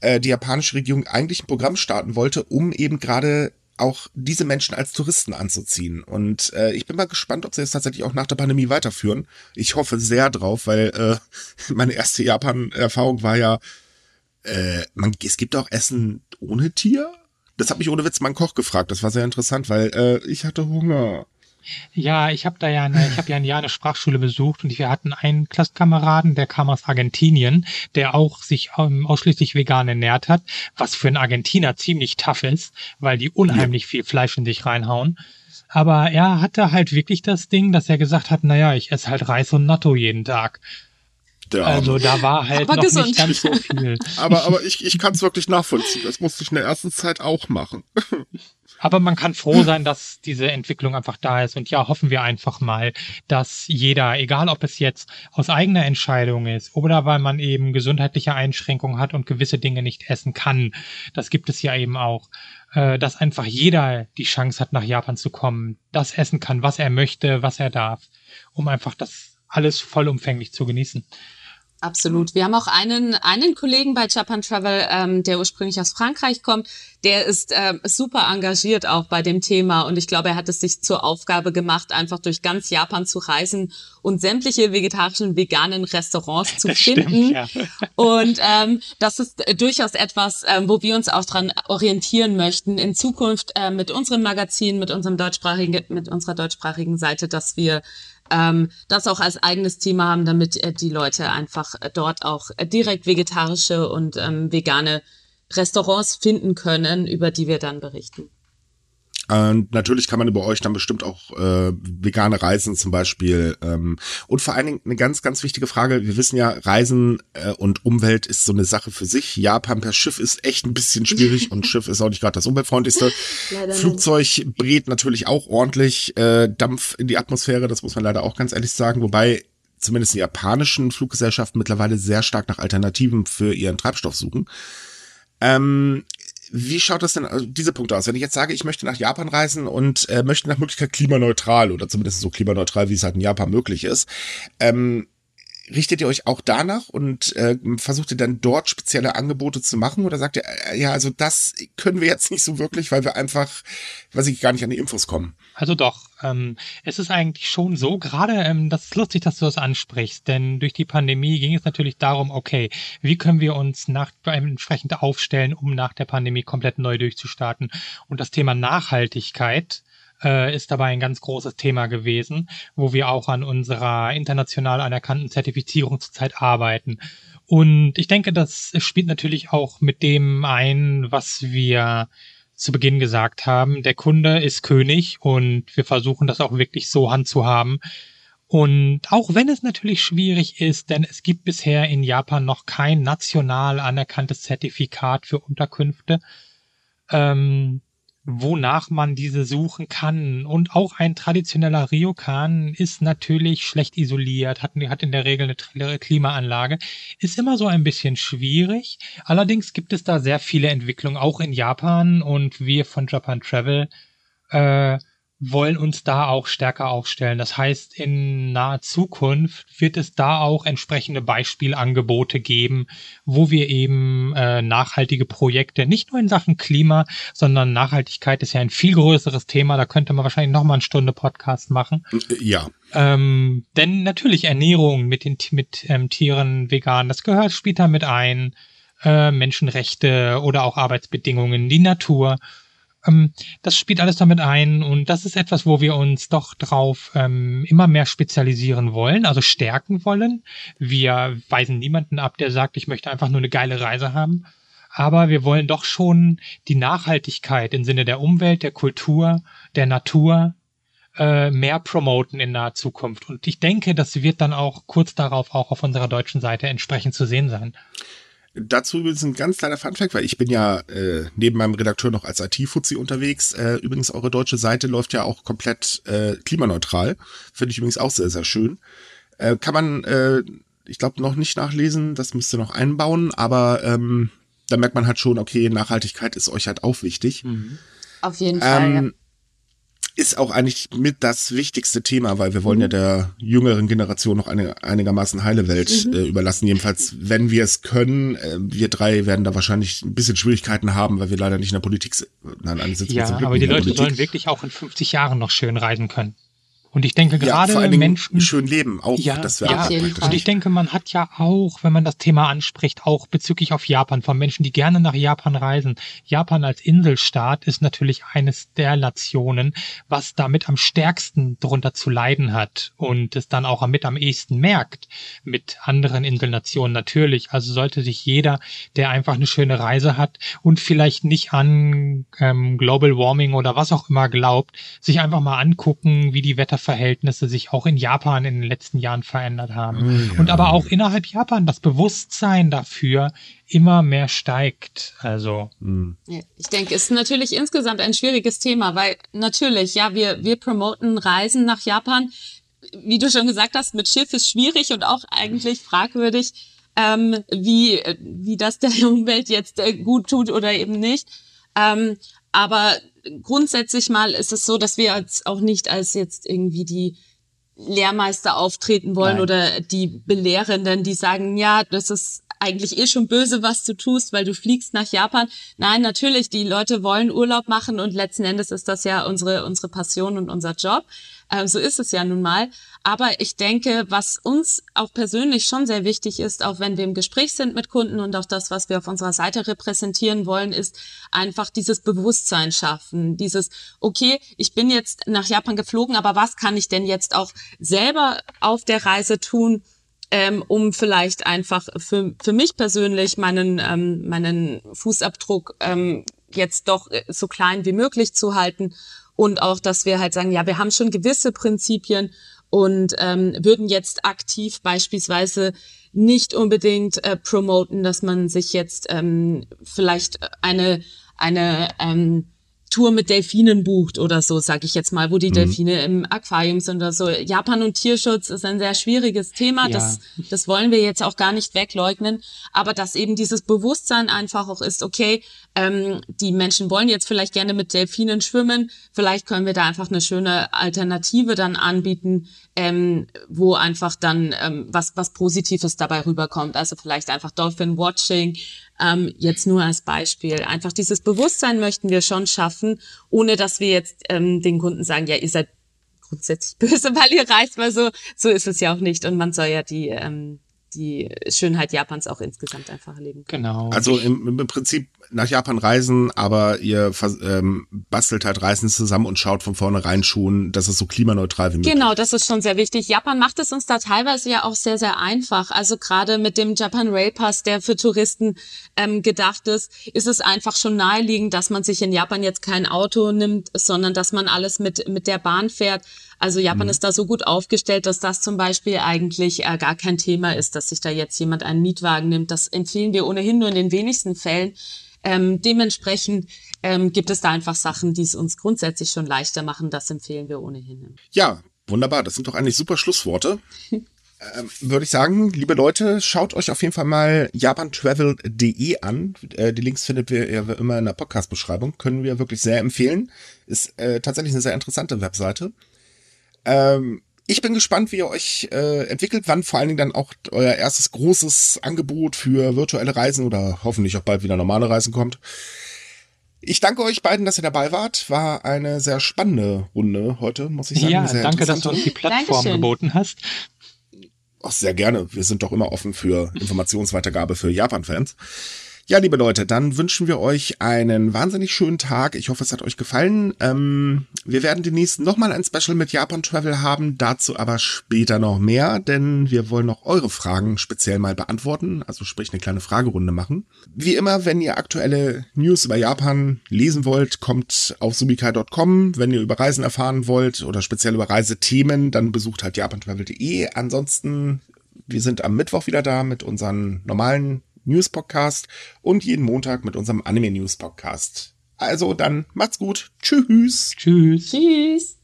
äh, die japanische Regierung eigentlich ein Programm starten wollte, um eben gerade auch diese Menschen als Touristen anzuziehen. Und äh, ich bin mal gespannt, ob sie es tatsächlich auch nach der Pandemie weiterführen. Ich hoffe sehr drauf, weil äh, *laughs* meine erste Japan-Erfahrung war ja, äh, man, es gibt auch Essen ohne Tier. Das hat mich ohne Witz mein Koch gefragt. Das war sehr interessant, weil äh, ich hatte Hunger. Ja, ich habe da ja eine, ich habe ja ein Jahr eine Sprachschule besucht und wir hatten einen Klassenkameraden, der kam aus Argentinien, der auch sich ähm, ausschließlich vegan ernährt hat, was für einen Argentiner ziemlich tough ist, weil die unheimlich viel Fleisch in sich reinhauen. Aber er hatte halt wirklich das Ding, dass er gesagt hat, naja, ich esse halt Reis und Natto jeden Tag. Der also da war halt aber noch gesund. nicht ganz so viel. *laughs* aber aber *laughs* ich, ich kann es wirklich nachvollziehen. Das musste ich in der ersten Zeit auch machen. *laughs* Aber man kann froh sein, dass diese Entwicklung einfach da ist. Und ja, hoffen wir einfach mal, dass jeder, egal ob es jetzt aus eigener Entscheidung ist oder weil man eben gesundheitliche Einschränkungen hat und gewisse Dinge nicht essen kann, das gibt es ja eben auch, äh, dass einfach jeder die Chance hat, nach Japan zu kommen, das essen kann, was er möchte, was er darf, um einfach das alles vollumfänglich zu genießen. Absolut. Wir haben auch einen, einen Kollegen bei Japan Travel, ähm, der ursprünglich aus Frankreich kommt. Der ist äh, super engagiert auch bei dem Thema und ich glaube, er hat es sich zur Aufgabe gemacht, einfach durch ganz Japan zu reisen und sämtliche vegetarischen, veganen Restaurants zu *laughs* das finden. Stimmt, ja. *laughs* Und ähm, das ist durchaus etwas, ähm, wo wir uns auch dran orientieren möchten in Zukunft äh, mit unserem Magazin, mit unserem deutschsprachigen, mit unserer deutschsprachigen Seite, dass wir ähm, das auch als eigenes Thema haben, damit äh, die Leute einfach äh, dort auch äh, direkt vegetarische und ähm, vegane Restaurants finden können, über die wir dann berichten. Und natürlich kann man über euch dann bestimmt auch äh, vegane Reisen zum Beispiel. Ähm, und vor allen Dingen eine ganz, ganz wichtige Frage. Wir wissen ja, Reisen äh, und Umwelt ist so eine Sache für sich. Japan per Schiff ist echt ein bisschen schwierig *laughs* und Schiff ist auch nicht gerade das umweltfreundlichste. Leider Flugzeug brät natürlich auch ordentlich äh, Dampf in die Atmosphäre. Das muss man leider auch ganz ehrlich sagen. Wobei zumindest die japanischen Fluggesellschaften mittlerweile sehr stark nach Alternativen für ihren Treibstoff suchen. Ähm, wie schaut das denn also diese Punkte aus? Wenn ich jetzt sage, ich möchte nach Japan reisen und äh, möchte nach Möglichkeit klimaneutral oder zumindest so klimaneutral, wie es halt in Japan möglich ist, ähm, richtet ihr euch auch danach und äh, versucht ihr dann dort spezielle Angebote zu machen oder sagt ihr, äh, ja, also das können wir jetzt nicht so wirklich, weil wir einfach, weiß ich, gar nicht an die Infos kommen? Also doch, ähm, es ist eigentlich schon so, gerade, ähm, das ist lustig, dass du das ansprichst, denn durch die Pandemie ging es natürlich darum, okay, wie können wir uns nach, entsprechend aufstellen, um nach der Pandemie komplett neu durchzustarten. Und das Thema Nachhaltigkeit äh, ist dabei ein ganz großes Thema gewesen, wo wir auch an unserer international anerkannten Zertifizierung zurzeit arbeiten. Und ich denke, das spielt natürlich auch mit dem ein, was wir zu Beginn gesagt haben. Der Kunde ist König und wir versuchen das auch wirklich so handzuhaben. Und auch wenn es natürlich schwierig ist, denn es gibt bisher in Japan noch kein national anerkanntes Zertifikat für Unterkünfte, ähm, wonach man diese suchen kann. Und auch ein traditioneller Ryokan ist natürlich schlecht isoliert, hat, hat in der Regel eine Klimaanlage, ist immer so ein bisschen schwierig. Allerdings gibt es da sehr viele Entwicklungen, auch in Japan und wir von Japan Travel äh, wollen uns da auch stärker aufstellen. Das heißt, in naher Zukunft wird es da auch entsprechende Beispielangebote geben, wo wir eben äh, nachhaltige Projekte, nicht nur in Sachen Klima, sondern Nachhaltigkeit ist ja ein viel größeres Thema. Da könnte man wahrscheinlich noch mal eine Stunde Podcast machen. Ja. Ähm, denn natürlich Ernährung mit den mit ähm, Tieren vegan, das gehört später mit ein. Äh, Menschenrechte oder auch Arbeitsbedingungen, die Natur. Ähm, das spielt alles damit ein und das ist etwas, wo wir uns doch drauf ähm, immer mehr spezialisieren wollen, also stärken wollen. Wir weisen niemanden ab, der sagt, ich möchte einfach nur eine geile Reise haben. Aber wir wollen doch schon die Nachhaltigkeit im Sinne der Umwelt, der Kultur, der Natur äh, mehr promoten in naher Zukunft. Und ich denke, das wird dann auch kurz darauf auch auf unserer deutschen Seite entsprechend zu sehen sein. Dazu übrigens ein ganz kleiner Funfact, weil ich bin ja äh, neben meinem Redakteur noch als IT-Fuzzi unterwegs. Äh, übrigens, eure deutsche Seite läuft ja auch komplett äh, klimaneutral. Finde ich übrigens auch sehr, sehr schön. Äh, kann man, äh, ich glaube, noch nicht nachlesen, das müsst ihr noch einbauen, aber ähm, da merkt man halt schon, okay, Nachhaltigkeit ist euch halt auch wichtig. Mhm. Auf jeden Fall. Ähm, ja ist auch eigentlich mit das wichtigste Thema, weil wir wollen mhm. ja der jüngeren Generation noch eine einigermaßen heile Welt mhm. äh, überlassen. Jedenfalls, wenn wir es können. Äh, wir drei werden da wahrscheinlich ein bisschen Schwierigkeiten haben, weil wir leider nicht in der Politik sind. Nein, alle sitzen ja, aber die Leute sollen wirklich auch in 50 Jahren noch schön reisen können. Und ich denke gerade ja, Menschen schön leben auch ja, das wäre ja, und ich denke, man hat ja auch, wenn man das Thema anspricht, auch bezüglich auf Japan von Menschen, die gerne nach Japan reisen. Japan als Inselstaat ist natürlich eines der Nationen, was damit am stärksten drunter zu leiden hat und es dann auch mit am ehesten merkt mit anderen Inselnationen natürlich. Also sollte sich jeder, der einfach eine schöne Reise hat und vielleicht nicht an ähm, Global Warming oder was auch immer glaubt, sich einfach mal angucken, wie die Wetter Verhältnisse sich auch in Japan in den letzten Jahren verändert haben. Oh, ja. Und aber auch innerhalb Japan das Bewusstsein dafür immer mehr steigt. Also. Hm. Ich denke, es ist natürlich insgesamt ein schwieriges Thema, weil natürlich, ja, wir, wir promoten Reisen nach Japan. Wie du schon gesagt hast, mit Schiff ist schwierig und auch eigentlich fragwürdig, ähm, wie, wie das der *laughs* Umwelt jetzt äh, gut tut oder eben nicht. Ähm, aber grundsätzlich mal ist es so, dass wir jetzt auch nicht als jetzt irgendwie die Lehrmeister auftreten wollen Nein. oder die Belehrenden, die sagen, ja, das ist eigentlich eh schon böse, was du tust, weil du fliegst nach Japan. Nein, natürlich, die Leute wollen Urlaub machen und letzten Endes ist das ja unsere, unsere Passion und unser Job. Äh, so ist es ja nun mal. Aber ich denke, was uns auch persönlich schon sehr wichtig ist, auch wenn wir im Gespräch sind mit Kunden und auch das, was wir auf unserer Seite repräsentieren wollen, ist einfach dieses Bewusstsein schaffen. Dieses, okay, ich bin jetzt nach Japan geflogen, aber was kann ich denn jetzt auch selber auf der Reise tun? ähm, um vielleicht einfach für, für mich persönlich meinen, ähm, meinen Fußabdruck ähm, jetzt doch äh, so klein wie möglich zu halten und auch, dass wir halt sagen, ja, wir haben schon gewisse Prinzipien und ähm, würden jetzt aktiv beispielsweise nicht unbedingt äh, promoten, dass man sich jetzt ähm, vielleicht eine eine ähm, Tour mit Delfinen bucht oder so, sage ich jetzt mal, wo die mhm. Delfine im Aquarium sind oder so. Japan und Tierschutz ist ein sehr schwieriges Thema. Ja. Das, das wollen wir jetzt auch gar nicht wegleugnen. Aber dass eben dieses Bewusstsein einfach auch ist, okay, ähm, die Menschen wollen jetzt vielleicht gerne mit Delfinen schwimmen. Vielleicht können wir da einfach eine schöne Alternative dann anbieten, ähm, wo einfach dann ähm, was, was Positives dabei rüberkommt. Also vielleicht einfach Dolphin Watching, ähm, jetzt nur als Beispiel. Einfach dieses Bewusstsein möchten wir schon schaffen, ohne dass wir jetzt ähm, den Kunden sagen, ja, ihr seid grundsätzlich *laughs* böse, weil ihr reist, weil so, so ist es ja auch nicht. Und man soll ja die, ähm, die Schönheit Japans auch insgesamt einfach erleben. Genau. Also im, im Prinzip nach Japan reisen, aber ihr ähm, bastelt halt Reisen zusammen und schaut von vornherein schon, dass es so klimaneutral wie möglich Genau, das ist schon sehr wichtig. Japan macht es uns da teilweise ja auch sehr, sehr einfach. Also gerade mit dem Japan Rail Pass, der für Touristen ähm, gedacht ist, ist es einfach schon naheliegend, dass man sich in Japan jetzt kein Auto nimmt, sondern dass man alles mit, mit der Bahn fährt. Also Japan mhm. ist da so gut aufgestellt, dass das zum Beispiel eigentlich äh, gar kein Thema ist, dass sich da jetzt jemand einen Mietwagen nimmt. Das empfehlen wir ohnehin nur in den wenigsten Fällen. Ähm, dementsprechend ähm, gibt es da einfach Sachen, die es uns grundsätzlich schon leichter machen. Das empfehlen wir ohnehin. Ja, wunderbar. Das sind doch eigentlich super Schlussworte. *laughs* ähm, Würde ich sagen, liebe Leute, schaut euch auf jeden Fall mal japantravel.de an. Äh, die Links findet ihr ja immer in der Podcast-Beschreibung. Können wir wirklich sehr empfehlen. Ist äh, tatsächlich eine sehr interessante Webseite. Ähm, ich bin gespannt, wie ihr euch äh, entwickelt, wann vor allen Dingen dann auch euer erstes großes Angebot für virtuelle Reisen oder hoffentlich auch bald wieder normale Reisen kommt. Ich danke euch beiden, dass ihr dabei wart. War eine sehr spannende Runde heute, muss ich sagen. Ja, danke, dass du uns die Plattform Dankeschön. geboten hast. Ach, sehr gerne. Wir sind doch immer offen für Informationsweitergabe für Japan-Fans. Ja, liebe Leute, dann wünschen wir euch einen wahnsinnig schönen Tag. Ich hoffe, es hat euch gefallen. Ähm, wir werden demnächst nochmal ein Special mit Japan Travel haben, dazu aber später noch mehr, denn wir wollen noch eure Fragen speziell mal beantworten, also sprich eine kleine Fragerunde machen. Wie immer, wenn ihr aktuelle News über Japan lesen wollt, kommt auf subikai.com. Wenn ihr über Reisen erfahren wollt oder speziell über Reisethemen, dann besucht halt japantravel.de. Ansonsten wir sind am Mittwoch wieder da mit unseren normalen News Podcast und jeden Montag mit unserem Anime News Podcast. Also dann macht's gut. Tschüss. Tschüss. Tschüss.